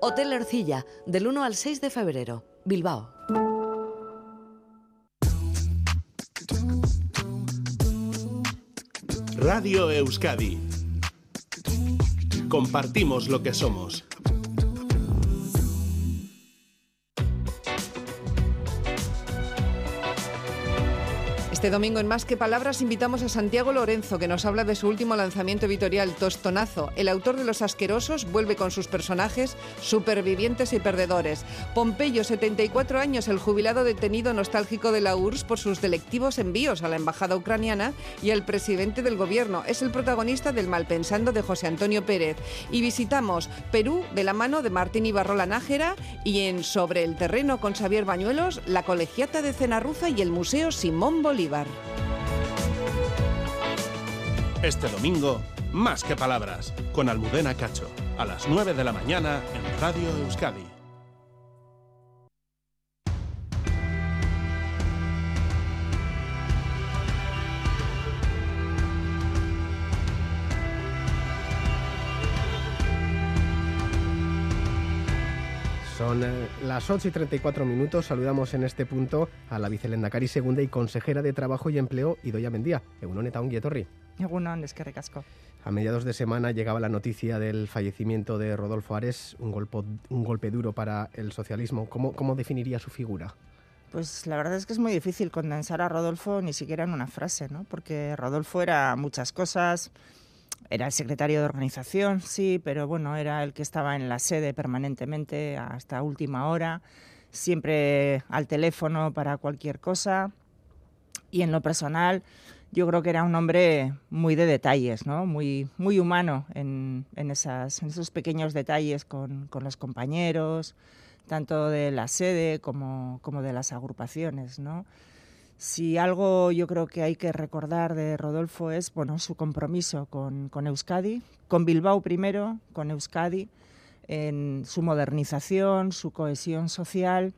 Speaker 41: Hotel Ercilla, del 1 al 6 de febrero, Bilbao.
Speaker 49: Radio Euskadi. Compartimos lo que somos.
Speaker 50: Este domingo en Más que Palabras invitamos a Santiago Lorenzo, que nos habla de su último lanzamiento editorial, Tostonazo. El autor de Los Asquerosos vuelve con sus personajes supervivientes y perdedores. Pompeyo, 74 años, el jubilado detenido nostálgico de la URSS por sus delictivos envíos a la embajada ucraniana y al presidente del gobierno. Es el protagonista del Malpensando de José Antonio Pérez. Y visitamos Perú de la mano de Martín Ibarrola Nájera y en Sobre el Terreno con Xavier Bañuelos, la Colegiata de Cenarruza y el Museo Simón Bolívar.
Speaker 49: Este domingo, más que palabras, con Almudena Cacho, a las 9 de la mañana en Radio Euskadi.
Speaker 1: Son eh, las 8 y 34 minutos. Saludamos en este punto a la vicelendacari segunda y consejera de Trabajo y Empleo, Idoia Mendía. Egunon eta ongi etorri.
Speaker 51: Egunon, eskerrik asko.
Speaker 1: A mediados de semana llegaba la noticia del fallecimiento de Rodolfo Ares, un, golpe, un golpe duro para el socialismo. ¿Cómo, ¿Cómo definiría su figura?
Speaker 51: Pues la verdad es que es muy difícil condensar a Rodolfo ni siquiera en una frase, ¿no? Porque Rodolfo era muchas cosas, era el secretario de organización, sí, pero bueno, era el que estaba en la sede permanentemente hasta última hora, siempre al teléfono para cualquier cosa. Y en lo personal, yo creo que era un hombre muy de detalles, ¿no? muy, muy humano en, en, esas, en esos pequeños detalles con, con, los compañeros, tanto de la sede como, como de las agrupaciones. ¿no? Si algo yo creo que hay que recordar de Rodolfo es bueno, su compromiso con, Euskadi, con Bilbao primero, con Euskadi, en su modernización, su cohesión social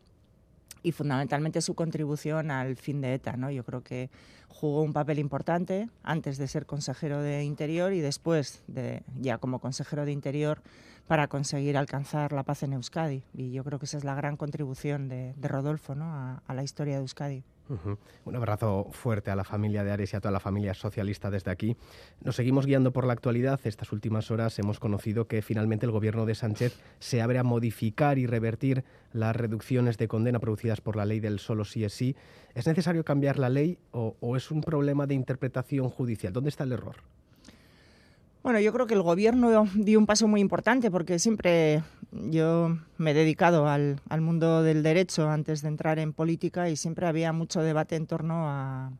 Speaker 51: y fundamentalmente su contribución al fin de ETA. ¿no? Yo creo que jugó un papel importante antes de ser consejero de Interior y después de ya como consejero de Interior para conseguir alcanzar la paz en Euskadi. Y yo creo que esa es la gran contribución de, Rodolfo a la historia de Euskadi.
Speaker 1: Un abrazo fuerte a la familia de Ares y a toda la familia socialista desde aquí. Nos seguimos guiando por la actualidad. Estas últimas horas hemos conocido que finalmente el gobierno de Sánchez se abre a modificar y revertir las reducciones de condena producidas por la ley del solo sí es sí. ¿Es necesario cambiar la ley o es un problema de interpretación judicial? ¿Dónde está el error?
Speaker 51: Bueno, yo creo que el gobierno dio un paso muy importante porque siempre yo me he dedicado al, al, mundo del derecho antes de entrar en política y siempre había mucho debate en torno a,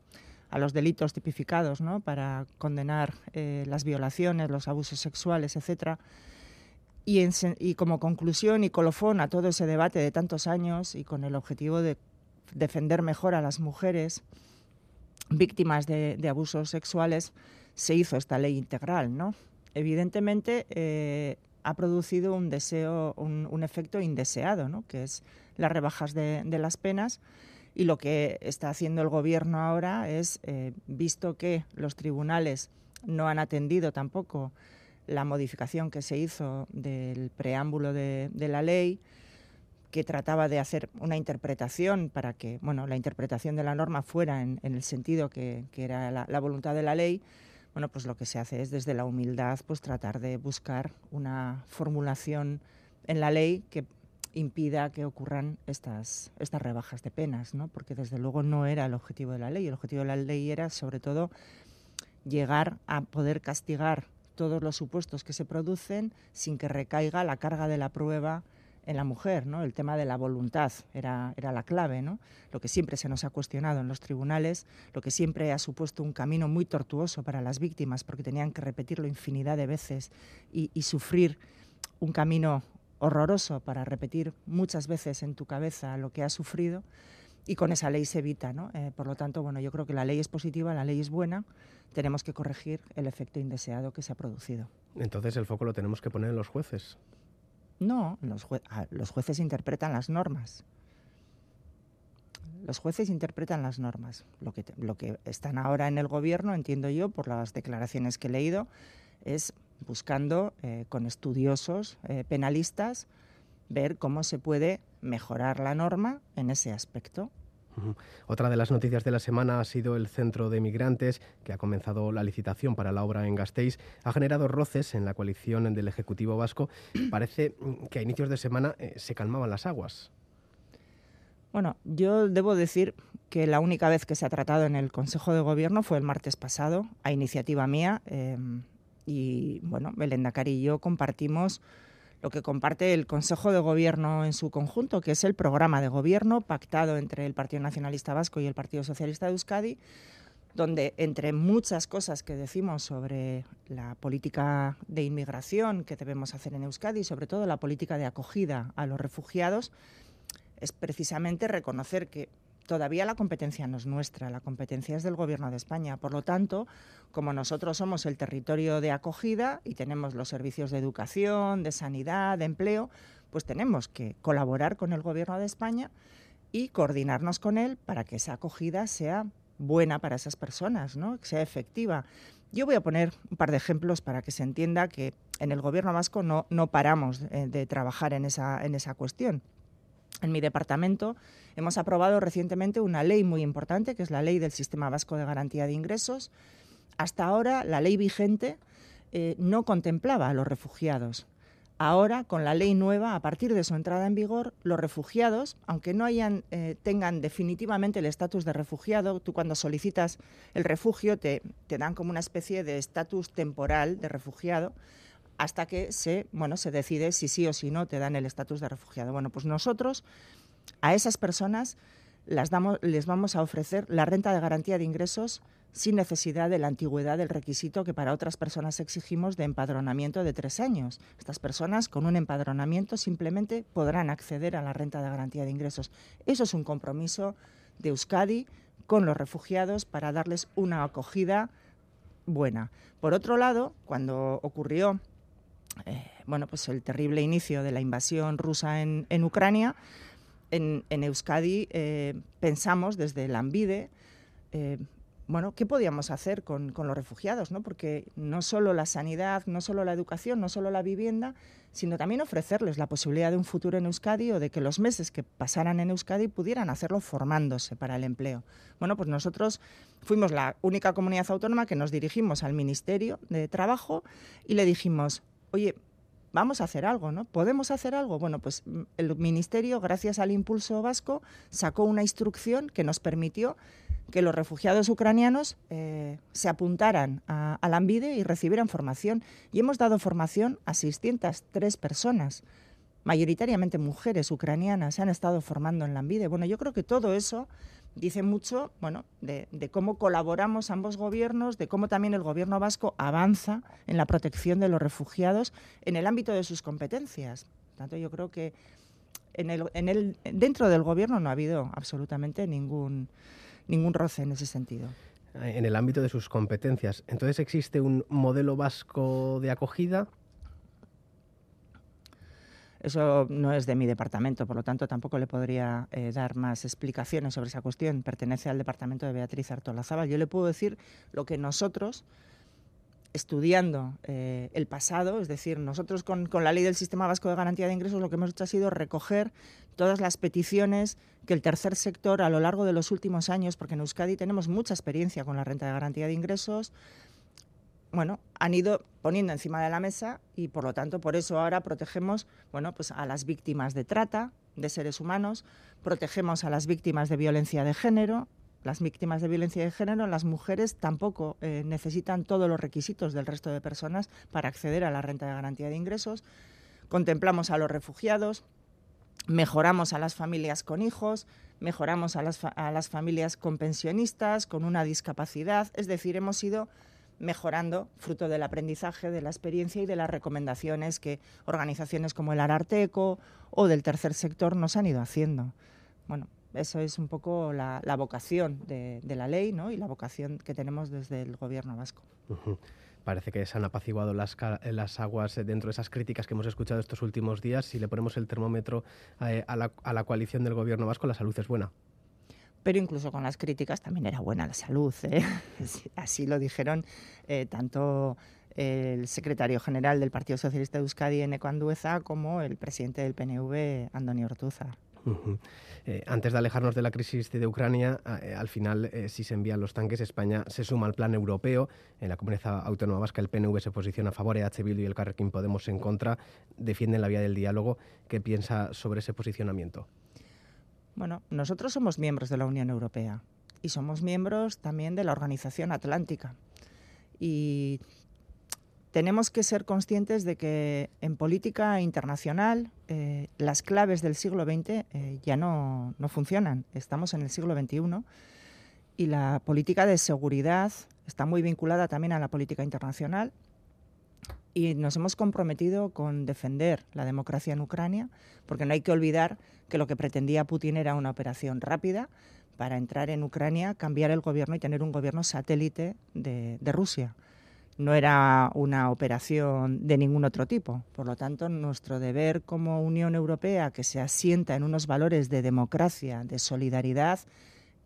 Speaker 51: a los delitos tipificados ¿no? para condenar eh, las violaciones, los abusos sexuales, etcétera. Y, como conclusión y colofón a todo ese debate de tantos años y con el objetivo de defender mejor a las mujeres víctimas de abusos sexuales, se hizo esta ley integral, ¿no? Evidentemente eh, ha producido un deseo, un, efecto indeseado, ¿no? Que es las rebajas de, las penas y lo que está haciendo el gobierno ahora es, eh, visto que los tribunales no han atendido tampoco la modificación que se hizo del preámbulo de, la ley, que trataba de hacer una interpretación para que, bueno, la interpretación de la norma fuera en, el sentido que, era la voluntad de la ley, bueno, pues lo que se hace es desde la humildad pues tratar de buscar una formulación en la ley que impida que ocurran estas, estas rebajas de penas, ¿no? porque desde luego no era el objetivo de la ley. El objetivo de la ley era sobre todo llegar a poder castigar todos los supuestos que se producen sin que recaiga la carga de la prueba en la mujer, ¿no? El tema de la voluntad era, era la clave, ¿no? Lo que siempre se nos ha cuestionado en los tribunales, lo que siempre ha supuesto un camino muy tortuoso para las víctimas, porque tenían que repetirlo infinidad de veces y, sufrir un camino horroroso para repetir muchas veces en tu cabeza lo que has sufrido y con esa ley se evita, ¿no? Eh, por lo tanto, bueno, yo creo que la ley es positiva, la ley es buena, tenemos que corregir el efecto indeseado que se ha producido.
Speaker 1: Entonces el foco lo tenemos que poner en los jueces.
Speaker 51: No, los, jue los, jueces interpretan las normas. Los jueces interpretan las normas. Lo que, lo que están ahora en el gobierno, entiendo yo, por las declaraciones que he leído, es buscando eh, con estudiosos eh, penalistas ver cómo se puede mejorar la norma en ese aspecto.
Speaker 1: Otra de las noticias de la semana ha sido el Centro de Migrantes, que ha comenzado la licitación para la obra en Gasteiz. Ha generado roces en la coalición del Ejecutivo Vasco. Parece que a inicios de semana eh, se calmaban las aguas.
Speaker 51: Bueno, yo debo decir que la única vez que se ha tratado en el Consejo de Gobierno fue el martes pasado, a iniciativa mía. Eh, y bueno, Belendacari y yo compartimos lo que comparte el Consejo de Gobierno en su conjunto, que es el programa de gobierno pactado entre el Partido Nacionalista Vasco y el Partido Socialista de Euskadi, donde entre muchas cosas que decimos sobre la política de inmigración que debemos hacer en Euskadi, sobre todo la política de acogida a los refugiados, es precisamente reconocer que todavía la competencia no es nuestra, la competencia es del Gobierno de España. Por lo tanto, como nosotros somos el territorio de acogida y tenemos los servicios de educación, de sanidad, de empleo, pues tenemos que colaborar con el Gobierno de España y coordinarnos con él para que esa acogida sea buena para esas personas, ¿no? que sea efectiva. Yo voy a poner un par de ejemplos para que se entienda que en el gobierno vasco no, no paramos de, trabajar en esa, en esa cuestión. En mi departamento hemos aprobado recientemente una ley muy importante, que es la ley del Sistema Vasco de Garantía de Ingresos. Hasta ahora, la ley vigente eh, no contemplaba a los refugiados. Ahora, con la ley nueva, a partir de su entrada en vigor, los refugiados, aunque no hayan, eh, tengan definitivamente el estatus de refugiado, tú cuando solicitas el refugio te, te dan como una especie de estatus temporal de refugiado hasta que se, bueno, se decide si sí o si no te dan el estatus de refugiado. Bueno, pues nosotros a esas personas las damos, les vamos a ofrecer la renta de garantía de ingresos sin necesidad de la antigüedad del requisito que para otras personas exigimos de empadronamiento de tres años. Estas personas con un empadronamiento simplemente podrán acceder a la renta de garantía de ingresos. Eso es un compromiso de Euskadi con los refugiados para darles una acogida buena. Por otro lado, cuando ocurrió eh, bueno, pues el terrible inicio de la invasión rusa en, Ucrania, en, Euskadi eh, pensamos desde el AMBIDE eh, bueno, ¿qué podíamos hacer con, los refugiados? ¿no? Porque no solo la sanidad, no solo la educación, no solo la vivienda, sino también ofrecerles la posibilidad de un futuro en Euskadi o de que los meses que pasaran en Euskadi pudieran hacerlo formándose para el empleo. Bueno, pues nosotros fuimos la única comunidad autónoma que nos dirigimos al Ministerio de Trabajo y le dijimos, oye, vamos a hacer algo, ¿no? ¿Podemos hacer algo? Bueno, pues mm, el Ministerio, gracias al impulso vasco, sacó una instrucción que nos permitió que los refugiados ucranianos eh, se apuntaran a, la AMBIDE y recibieran formación. Y hemos dado formación a 603 personas, mayoritariamente mujeres ucranianas, se han estado formando en la AMBIDE. Bueno, yo creo que todo eso dice mucho bueno, de, cómo colaboramos ambos gobiernos, de cómo también el gobierno vasco avanza en la protección de los refugiados en el ámbito de sus competencias. Tanto, yo creo que en el, en el, dentro del gobierno no ha habido absolutamente ningún, ningún roce en ese sentido.
Speaker 1: En el ámbito de sus competencias. Entonces, ¿existe un modelo vasco de acogida?
Speaker 51: Eso no es de mi departamento, por lo tanto tampoco le podría eh, dar más explicaciones sobre esa cuestión. Pertenece al departamento de Beatriz Artolazábal. Yo le puedo decir lo que nosotros, estudiando eh, el pasado, es decir, nosotros con, con, la ley del Sistema Vasco de Garantía de Ingresos lo que hemos hecho ha sido recoger todas las peticiones que el tercer sector a lo largo de los últimos años, porque en Euskadi tenemos mucha experiencia con la renta de garantía de ingresos, bueno, han ido poniendo encima de la mesa y por lo tanto por eso ahora protegemos, bueno, pues a las víctimas de trata de seres humanos, protegemos a las víctimas de violencia de género, las víctimas de violencia de género, las mujeres tampoco eh, necesitan todos los requisitos del resto de personas para acceder a la renta de garantía de ingresos. Contemplamos a los refugiados, mejoramos a las familias con hijos, mejoramos a las, a las familias con pensionistas, con una discapacidad, es decir, hemos ido mejorando fruto del aprendizaje, de la experiencia y de las recomendaciones que organizaciones como el Ararteco o del tercer sector nos han ido haciendo. Bueno, eso es un poco la, vocación de, la ley ¿no? y la vocación que tenemos desde el gobierno vasco.
Speaker 1: Parece que se han apaciguado las, las, aguas dentro de esas críticas que hemos escuchado estos últimos días. Si le ponemos el termómetro eh, a, la, a la coalición del gobierno vasco, la salud es buena
Speaker 51: pero incluso con las críticas también era buena la salud. ¿eh? Así lo dijeron eh, tanto el secretario general del Partido Socialista de Euskadi, Eneco Andueza, como el presidente del PNV, Antonio Ortuza.
Speaker 1: Eh, antes de alejarnos de la crisis de Ucrania, al final, si se envían los tanques, España se suma al plan europeo. En la comunidad autónoma vasca, el PNV se posiciona a favor, EH Bildu y el Carrequín Podemos en contra, defienden la vía del diálogo. ¿Qué piensa sobre ese posicionamiento?
Speaker 51: Bueno, nosotros somos miembros de la Unión Europea y somos miembros también de la Organización Atlántica. Y tenemos que ser conscientes de que en política internacional eh, las claves del siglo XX eh, ya no, no, funcionan. Estamos en el siglo XXI y la política de seguridad está muy vinculada también a la política internacional y nos hemos comprometido con defender la democracia en Ucrania, porque no hay que olvidar que lo que pretendía Putin era una operación rápida para entrar en Ucrania, cambiar el gobierno y tener un gobierno satélite de, Rusia. No era una operación de ningún otro tipo. Por lo tanto, nuestro deber como Unión Europea, que se asienta en unos valores de democracia, de solidaridad,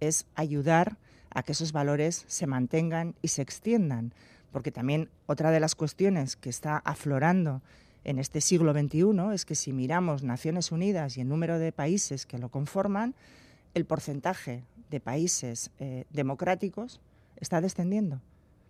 Speaker 51: es ayudar a que esos valores se mantengan y se extiendan porque también otra de las cuestiones que está aflorando en este siglo XXI es que si miramos Naciones Unidas y el número de países que lo conforman, el porcentaje de países eh, democráticos está descendiendo.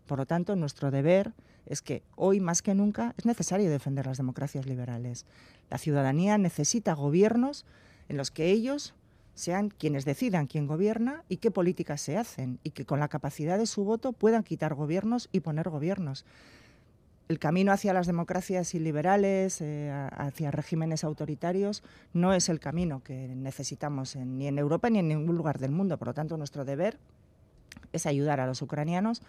Speaker 51: Por lo tanto, nuestro deber es que hoy más que nunca es necesario defender las democracias liberales. La ciudadanía necesita gobiernos en los que ellos sean quienes decidan quién gobierna y qué políticas se hacen, y que con la capacidad de su voto puedan quitar gobiernos y poner gobiernos. El camino hacia las democracias iliberales, eh, hacia regímenes autoritarios, no es el camino que necesitamos ni en Europa ni en ningún lugar del mundo. Por lo tanto, nuestro deber es ayudar a los ucranianos.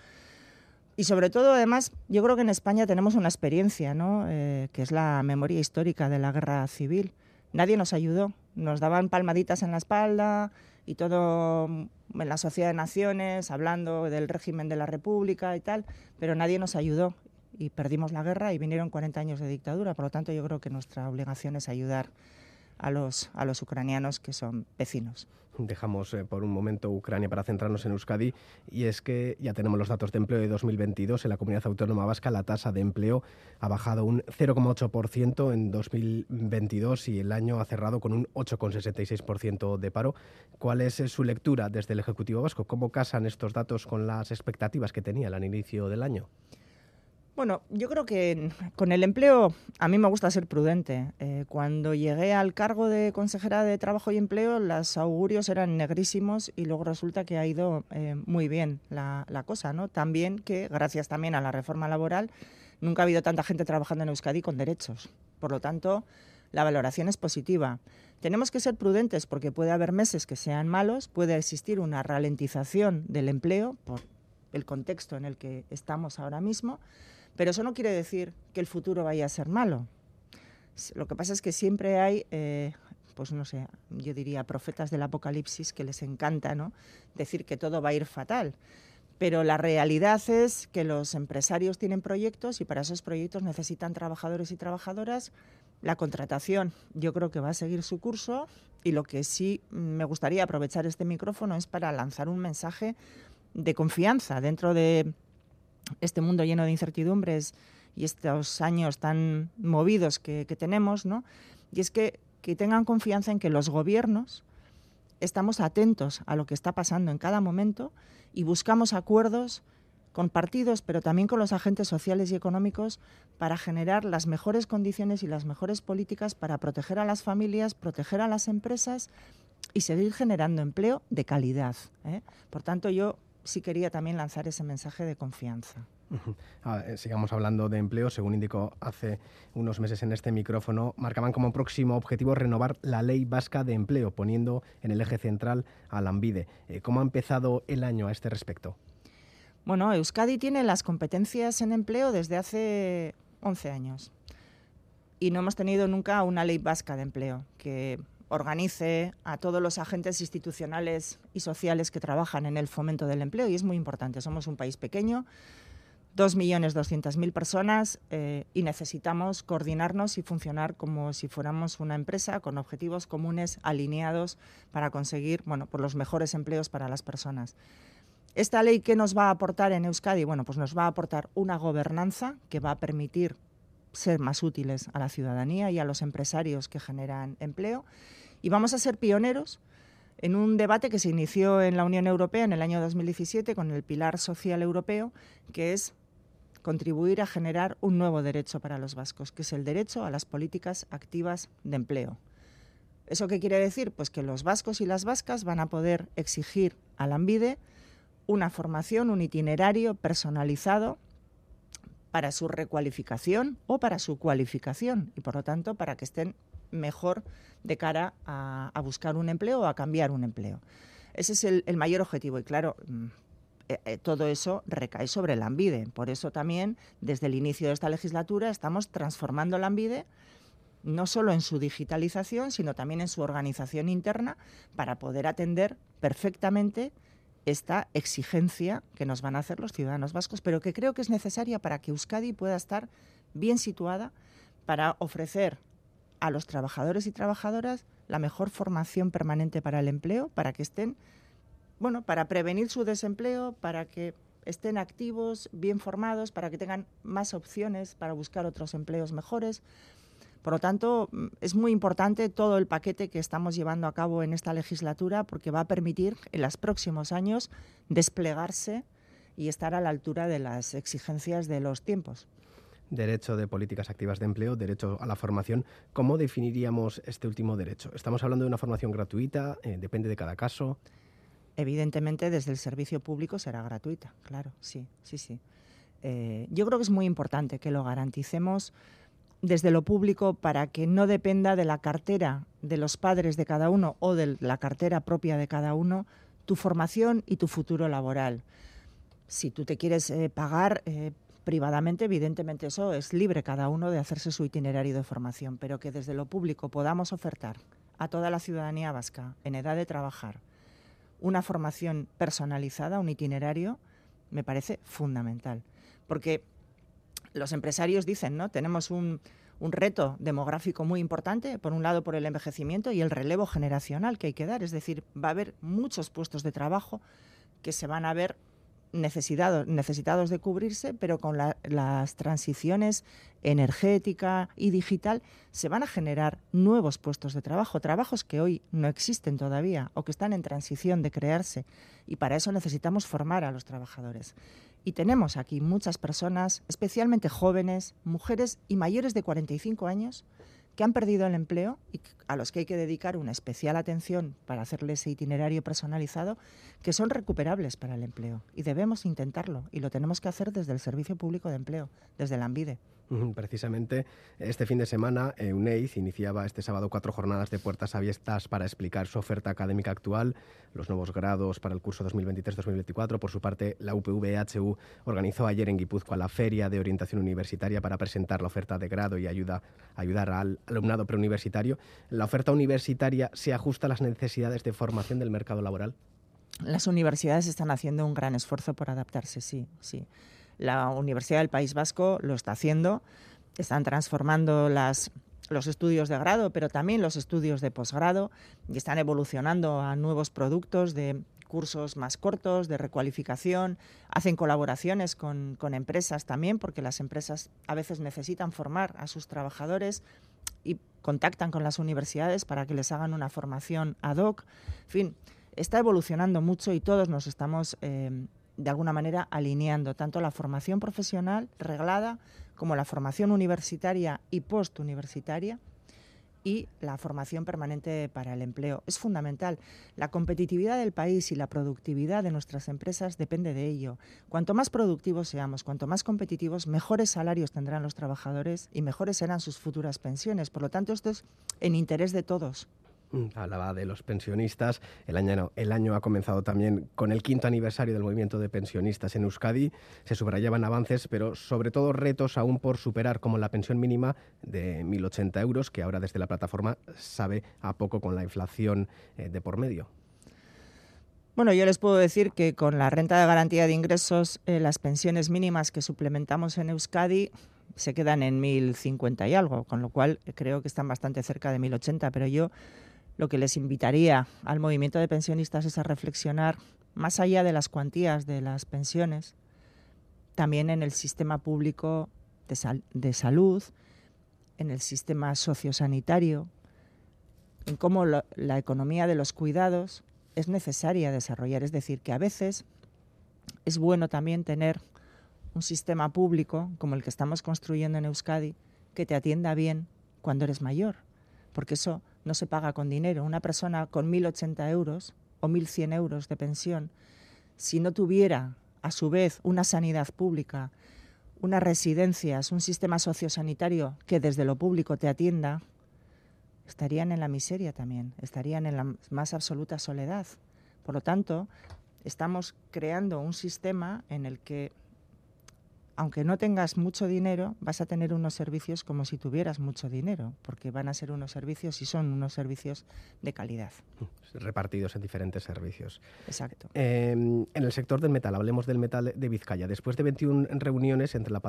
Speaker 51: Y sobre todo, además, yo creo que en España tenemos una experiencia, ¿no? Eh, que es la memoria histórica de la guerra civil. Nadie nos ayudó, nos daban palmaditas en la espalda y todo en la Sociedad de Naciones, hablando del régimen de la República y tal, pero nadie nos ayudó y perdimos la guerra y vinieron 40 años de dictadura. Por lo tanto, yo creo que nuestra obligación es ayudar a los, a los ucranianos que son vecinos.
Speaker 1: Dejamos eh, por un momento Ucrania para centrarnos en Euskadi y es que ya tenemos los datos de empleo de 2022. En la comunidad autónoma vasca la tasa de empleo ha bajado un 0,8% en 2022 y el año ha cerrado con un 8,66% de paro. ¿Cuál es eh, su lectura desde el Ejecutivo Vasco? ¿Cómo casan estos datos con las expectativas que tenía al inicio del año?
Speaker 51: Bueno, yo creo que con el empleo a mí me gusta ser prudente. Eh, cuando llegué al cargo de consejera de Trabajo y Empleo, los augurios eran negrísimos y luego resulta que ha ido eh, muy bien la, cosa, ¿no? También que, gracias también a la reforma laboral, nunca ha habido tanta gente trabajando en Euskadi con derechos. Por lo tanto, la valoración es positiva. Tenemos que ser prudentes porque puede haber meses que sean malos, puede existir una ralentización del empleo por el contexto en el que estamos ahora mismo pero eso no quiere decir que el futuro vaya a ser malo. Lo que pasa es que siempre hay, eh, pues no sé, yo diría profetas del apocalipsis que les encanta ¿no? decir que todo va a ir fatal. Pero la realidad es que los empresarios tienen proyectos y para esos proyectos necesitan trabajadores y trabajadoras. La contratación yo creo que va a seguir su curso y lo que sí me gustaría aprovechar este micrófono es para lanzar un mensaje de confianza dentro de este mundo lleno de incertidumbres y estos años tan movidos que, tenemos, ¿no? Y es que, que tengan confianza en que los gobiernos estamos atentos a lo que está pasando en cada momento y buscamos acuerdos con partidos, pero también con los agentes sociales y económicos para generar las mejores condiciones y las mejores políticas para proteger a las familias, proteger a las empresas y seguir generando empleo de calidad. ¿eh? Por tanto, yo sí quería también lanzar ese mensaje de confianza.
Speaker 1: Ah, eh, sigamos hablando de empleo. Según indicó hace unos meses en este micrófono, marcaban como próximo objetivo renovar la ley vasca de empleo, poniendo en el eje central a la ANVIDE. Eh, ¿Cómo ha empezado el año a este respecto?
Speaker 51: Bueno, Euskadi tiene las competencias en empleo desde hace 11 años y no hemos tenido nunca una ley vasca de empleo que organice a todos los agentes institucionales y sociales que trabajan en el fomento del empleo y es muy importante. Somos un país pequeño, 2.200.000 personas eh, y necesitamos coordinarnos y funcionar como si fuéramos una empresa con objetivos comunes alineados para conseguir bueno, pues los mejores empleos para las personas. ¿Esta ley qué nos va a aportar en Euskadi? Bueno, pues nos va a aportar una gobernanza que va a permitir ser más útiles a la ciudadanía y a los empresarios que generan empleo y vamos a ser pioneros en un debate que se inició en la Unión Europea en el año 2017 con el Pilar Social Europeo, que es contribuir a generar un nuevo derecho para los vascos, que es el derecho a las políticas activas de empleo. ¿Eso qué quiere decir? Pues que los vascos y las vascas van a poder exigir al ANVIDE una formación, un itinerario personalizado para su recualificación o para su cualificación y, por lo tanto, para que estén mejor de cara a, buscar un empleo o a cambiar un empleo. Ese es el, mayor objetivo y claro, mm, eh, eh, todo eso recae sobre el ANVIDE. Por eso también, desde el inicio de esta legislatura, estamos transformando el ANVIDE no solo en su digitalización, sino también en su organización interna para poder atender perfectamente esta exigencia que nos van a hacer los ciudadanos vascos, pero que creo que es necesaria para que Euskadi pueda estar bien situada para ofrecer a los trabajadores y trabajadoras la mejor formación permanente para el empleo, para que estén, bueno, para prevenir su desempleo, para que estén activos, bien formados, para que tengan más opciones para buscar otros empleos mejores. Por lo tanto, mm, es muy importante todo el paquete que estamos llevando a cabo en esta legislatura porque va a permitir en los próximos años desplegarse y estar a la altura de las exigencias de los tiempos.
Speaker 1: Derecho de políticas activas de empleo, derecho a la formación. ¿Cómo definiríamos este último derecho? ¿Estamos hablando de una formación gratuita? Eh, ¿Depende de cada caso?
Speaker 51: Evidentemente, desde el servicio público será gratuita, claro, sí, sí, sí. Eh, yo creo que es muy importante que lo garanticemos desde lo público para que no dependa de la cartera de los padres de cada uno o de la cartera propia de cada uno tu formación y tu futuro laboral. Si tú te quieres eh, pagar privadamente, evidentemente eso es libre cada uno de hacerse su itinerario de formación, pero que desde lo público podamos ofertar a toda la ciudadanía vasca en edad de trabajar una formación personalizada, un itinerario, me parece fundamental. Porque los empresarios dicen, ¿no? Tenemos un, un reto demográfico muy importante, por un lado por el envejecimiento y el relevo generacional que hay que dar. Es decir, va a haber muchos puestos de trabajo que se van a ver necesitados, necesitados de cubrirse, pero con las transiciones energética y digital se van a generar nuevos puestos de trabajo, trabajos que hoy no existen todavía o que están en transición de crearse y para eso necesitamos formar a los trabajadores. Y tenemos aquí muchas personas, especialmente jóvenes, mujeres y mayores de 45 años, que han perdido el empleo y a los que hay que dedicar una especial atención para hacerles ese itinerario personalizado, que son recuperables para el empleo. Y debemos intentarlo. Y lo tenemos que hacer desde el Servicio Público de Empleo, desde la ANVIDE.
Speaker 1: Precisamente este fin de semana, UNEID iniciaba este sábado cuatro jornadas de puertas abiertas para explicar su oferta académica actual, los nuevos grados para el curso 2023-2024. Por su parte, la UPV-HU organizó ayer en Guipúzcoa la Feria de Orientación Universitaria para presentar la oferta de grado y ayuda, ayudar al alumnado preuniversitario. ¿La oferta universitaria se ajusta a las necesidades de formación del mercado laboral?
Speaker 51: Las universidades están haciendo un gran esfuerzo por adaptarse, sí, sí. La Universidad del País Vasco lo está haciendo, están transformando las, los estudios de grado, pero también los estudios de posgrado, y están evolucionando a nuevos productos de cursos más cortos, de recualificación, hacen colaboraciones con, empresas también, porque las empresas a veces necesitan formar a sus trabajadores y contactan con las universidades para que les hagan una formación ad hoc. En fin, está evolucionando mucho y todos nos estamos eh, de alguna manera alineando tanto la formación profesional reglada como la formación universitaria y postuniversitaria y la formación permanente para el empleo. Es fundamental. La competitividad del país y la productividad de nuestras empresas depende de ello. Cuanto más productivos seamos, cuanto más competitivos, mejores salarios tendrán los trabajadores y mejores serán sus futuras pensiones. Por lo tanto, esto es en interés de todos.
Speaker 1: Hablaba de los pensionistas. El año, el año ha comenzado también con el quinto aniversario del movimiento de pensionistas en Euskadi. Se subrayaban avances, pero sobre todo retos aún por superar, como la pensión mínima de 1.080 euros, que ahora desde la plataforma sabe a poco con la inflación eh, de por medio.
Speaker 51: Bueno, yo les puedo decir que con la renta de garantía de ingresos, eh, las pensiones mínimas que suplementamos en Euskadi se quedan en 1.050 y algo, con lo cual creo que están bastante cerca de 1.080, pero yo lo que les invitaría al movimiento de pensionistas es a reflexionar más allá de las cuantías de las pensiones, también en el sistema público de, salud, en el sistema sociosanitario, en cómo la economía de los cuidados es necesaria desarrollar. Es decir, que a veces es bueno también tener un sistema público como el que estamos construyendo en Euskadi que te atienda bien cuando eres mayor, porque eso no se paga con dinero. Una persona con 1.080 euros o 1.100 euros de pensión, si no tuviera a su vez una sanidad pública, unas residencias, un sistema sociosanitario que desde lo público te atienda, estarían en la miseria también, estarían en la más absoluta soledad. Por lo tanto, estamos creando un sistema en el que aunque no tengas mucho dinero, vas a tener unos servicios como si tuvieras mucho dinero, porque van a ser unos servicios y son unos servicios de calidad.
Speaker 1: Repartidos en diferentes servicios.
Speaker 51: Exacto.
Speaker 1: Em, en el sector del metal, hablemos del metal de Vizcaya. Después de 21 reuniones entre la,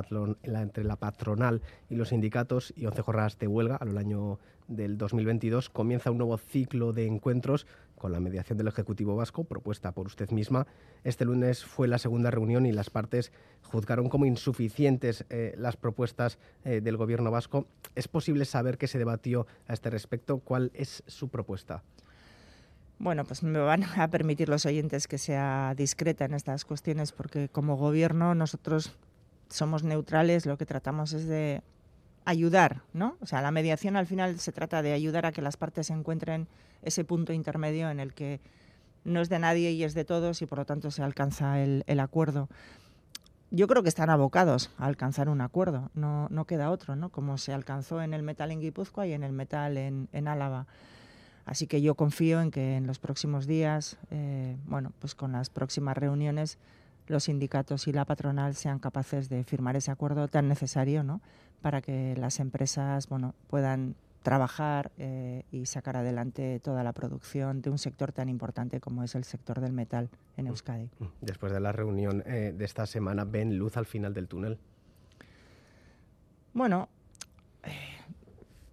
Speaker 1: entre la patronal y los sindicatos y 11 jornadas de huelga a lo largo del 2022 comienza un nuevo ciclo de encuentros con la mediación del Ejecutivo Vasco, propuesta por usted misma. Este lunes fue la segunda reunión y las partes juzgaron como insuficientes eh, las propuestas eh, del Gobierno vasco. ¿Es posible saber qué se debatió a este respecto? ¿Cuál es su propuesta?
Speaker 51: Bueno, pues me van a permitir los oyentes que sea discreta en estas cuestiones porque como gobierno nosotros somos neutrales, lo que tratamos es de ayudar, ¿no? O sea, la mediación al final se trata de ayudar a que las partes encuentren ese punto intermedio en el que no es de nadie y es de todos y por lo tanto se alcanza el, acuerdo. Yo creo que están abocados a alcanzar un acuerdo, no, no, queda otro, ¿no? Como se alcanzó en el metal en Guipúzcoa y en el metal en, en Álava. Así que yo confío en que en los próximos días, eh, bueno, pues con las próximas reuniones, los sindicatos y la patronal sean capaces de firmar ese acuerdo tan necesario, ¿no? Para que las empresas, bueno, puedan trabajar eh, y sacar adelante toda la producción de un sector tan importante como es el sector del metal en mm. Euskadi. Mm.
Speaker 1: Después de la reunión eh, de esta semana, ¿ven luz al final del túnel?
Speaker 51: Bueno,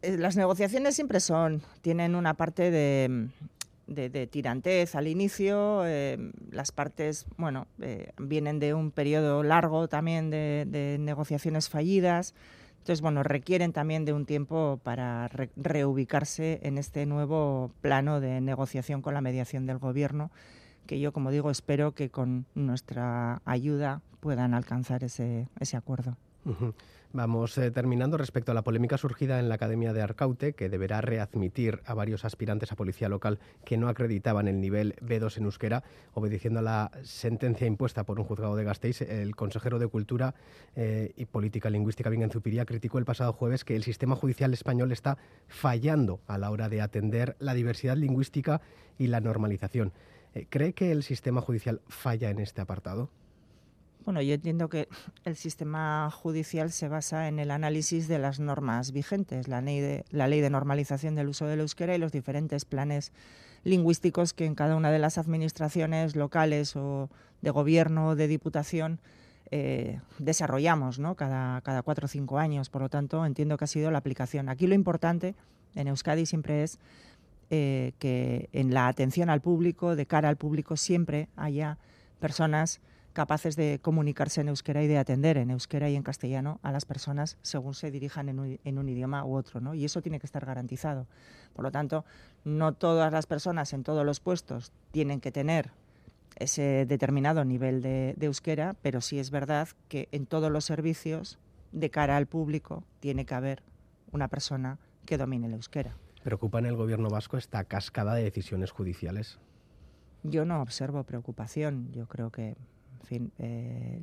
Speaker 51: eh, las negociaciones siempre son, tienen una parte de, de, tirantez al inicio, eh, las partes, bueno, eh, vienen de un periodo largo también de, negociaciones fallidas, entonces, bueno, requieren también de un tiempo para reubicarse en este nuevo plano de negociación con la mediación del Gobierno, que yo, como digo, espero que con nuestra ayuda puedan alcanzar ese, ese acuerdo.
Speaker 1: Vamos eh, terminando respecto a la polémica surgida en la Academia de Arcaute, que deberá readmitir a varios aspirantes a policía local que no acreditaban el nivel B2 en euskera, obedeciendo a la sentencia impuesta por un juzgado de Gasteiz. El consejero de Cultura eh, y Política Lingüística, Vingen Zupiría, criticó el pasado jueves que el sistema judicial español está fallando a la hora de atender la diversidad lingüística y la normalización. Eh, ¿Cree que el sistema judicial falla en este apartado?
Speaker 51: Bueno, yo entiendo que el sistema judicial se basa en el análisis de las normas vigentes, la ley de, la ley de normalización del uso del euskera y los diferentes planes lingüísticos que en cada una de las administraciones locales o de gobierno o de diputación eh, desarrollamos ¿no? cada, cada cuatro o cinco años. Por lo tanto, entiendo que ha sido la aplicación. Aquí lo importante en Euskadi siempre es eh, que en la atención al público, de cara al público, siempre haya personas capaces de comunicarse en euskera y de atender en euskera y en castellano a las personas según se dirijan en un, idioma u otro, ¿no? Y eso tiene que estar garantizado. Por lo tanto, no todas las personas en todos los puestos tienen que tener ese determinado nivel de, euskera, pero sí es verdad que en todos los servicios, de cara al público, tiene que haber una persona que domine el euskera.
Speaker 1: ¿Preocupa en el gobierno vasco esta cascada de decisiones judiciales?
Speaker 51: Yo no observo preocupación. Yo creo que en fin, eh,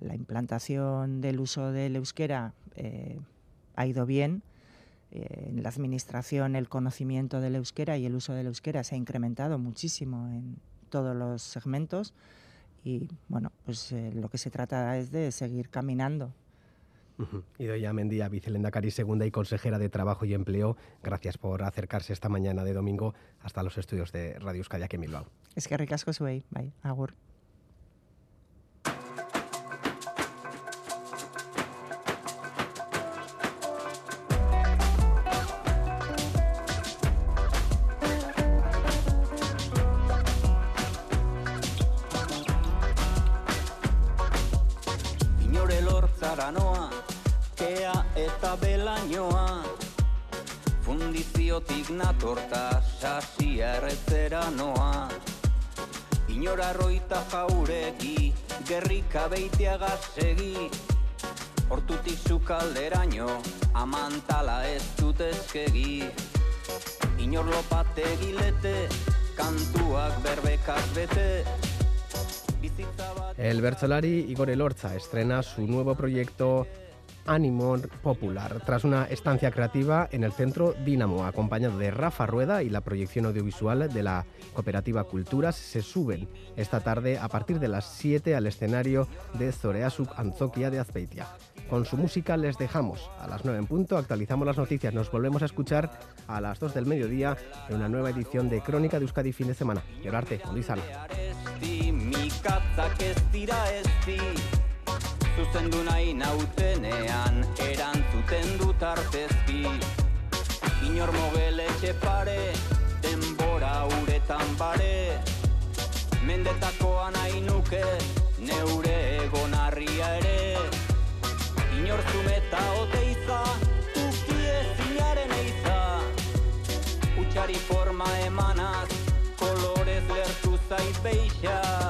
Speaker 51: la implantación del uso del euskera eh, ha ido bien. Eh, en la administración el conocimiento del euskera y el uso del euskera se ha incrementado muchísimo en todos los segmentos y bueno, pues lo que se trata es de seguir caminando.
Speaker 1: Y doña Mendía, vicelendacari segunda y consejera de Trabajo y Empleo, gracias por acercarse esta mañana de domingo hasta los estudios de Radio Euskadi aquí en Bilbao.
Speaker 51: Es que ricasco suei, bai, agur.
Speaker 52: Fundiziotik natorta sasia erretzera noa. Inora roita jauregi, gerrika beiteaga segi. Hortutik zukalderaino, amantala ez dut ezkegi Inor lopate gilete, kantuak berbekaz bete
Speaker 1: El Bertolari Igor Elorza estrena su nuevo proyecto ánimo popular, tras una estancia creativa en el centro Dinamo, acompañado de Rafa Rueda y la proyección audiovisual de la cooperativa Culturas, se suben esta tarde a partir de las 7 al escenario de Zoreasuk Anzokia de Azpeitia. Con su música les dejamos. A las 9 en punto actualizamos las noticias. Nos volvemos a escuchar a las 2 del mediodía en una nueva edición de Crónica de Euskadi fin de semana. Llorarte, Luisana. Zuzendu nahi nautenean erantzuten dut artezki.
Speaker 52: Inor mogeletxe pare, denbora uretan bare. Mendetakoa nahi nuke, neure egonarria ere. Inor zumeta oteiza, ukie zinaren eiza. Utsari forma emanaz, kolorez lertu zait beixa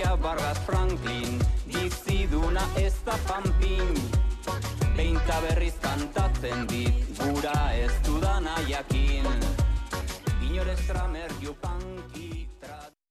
Speaker 52: Inorpia barraz Franklin, biziduna ez da pampin Beinta berriz kantatzen dit, gura ez dudana jakin. Inor estramer jupankin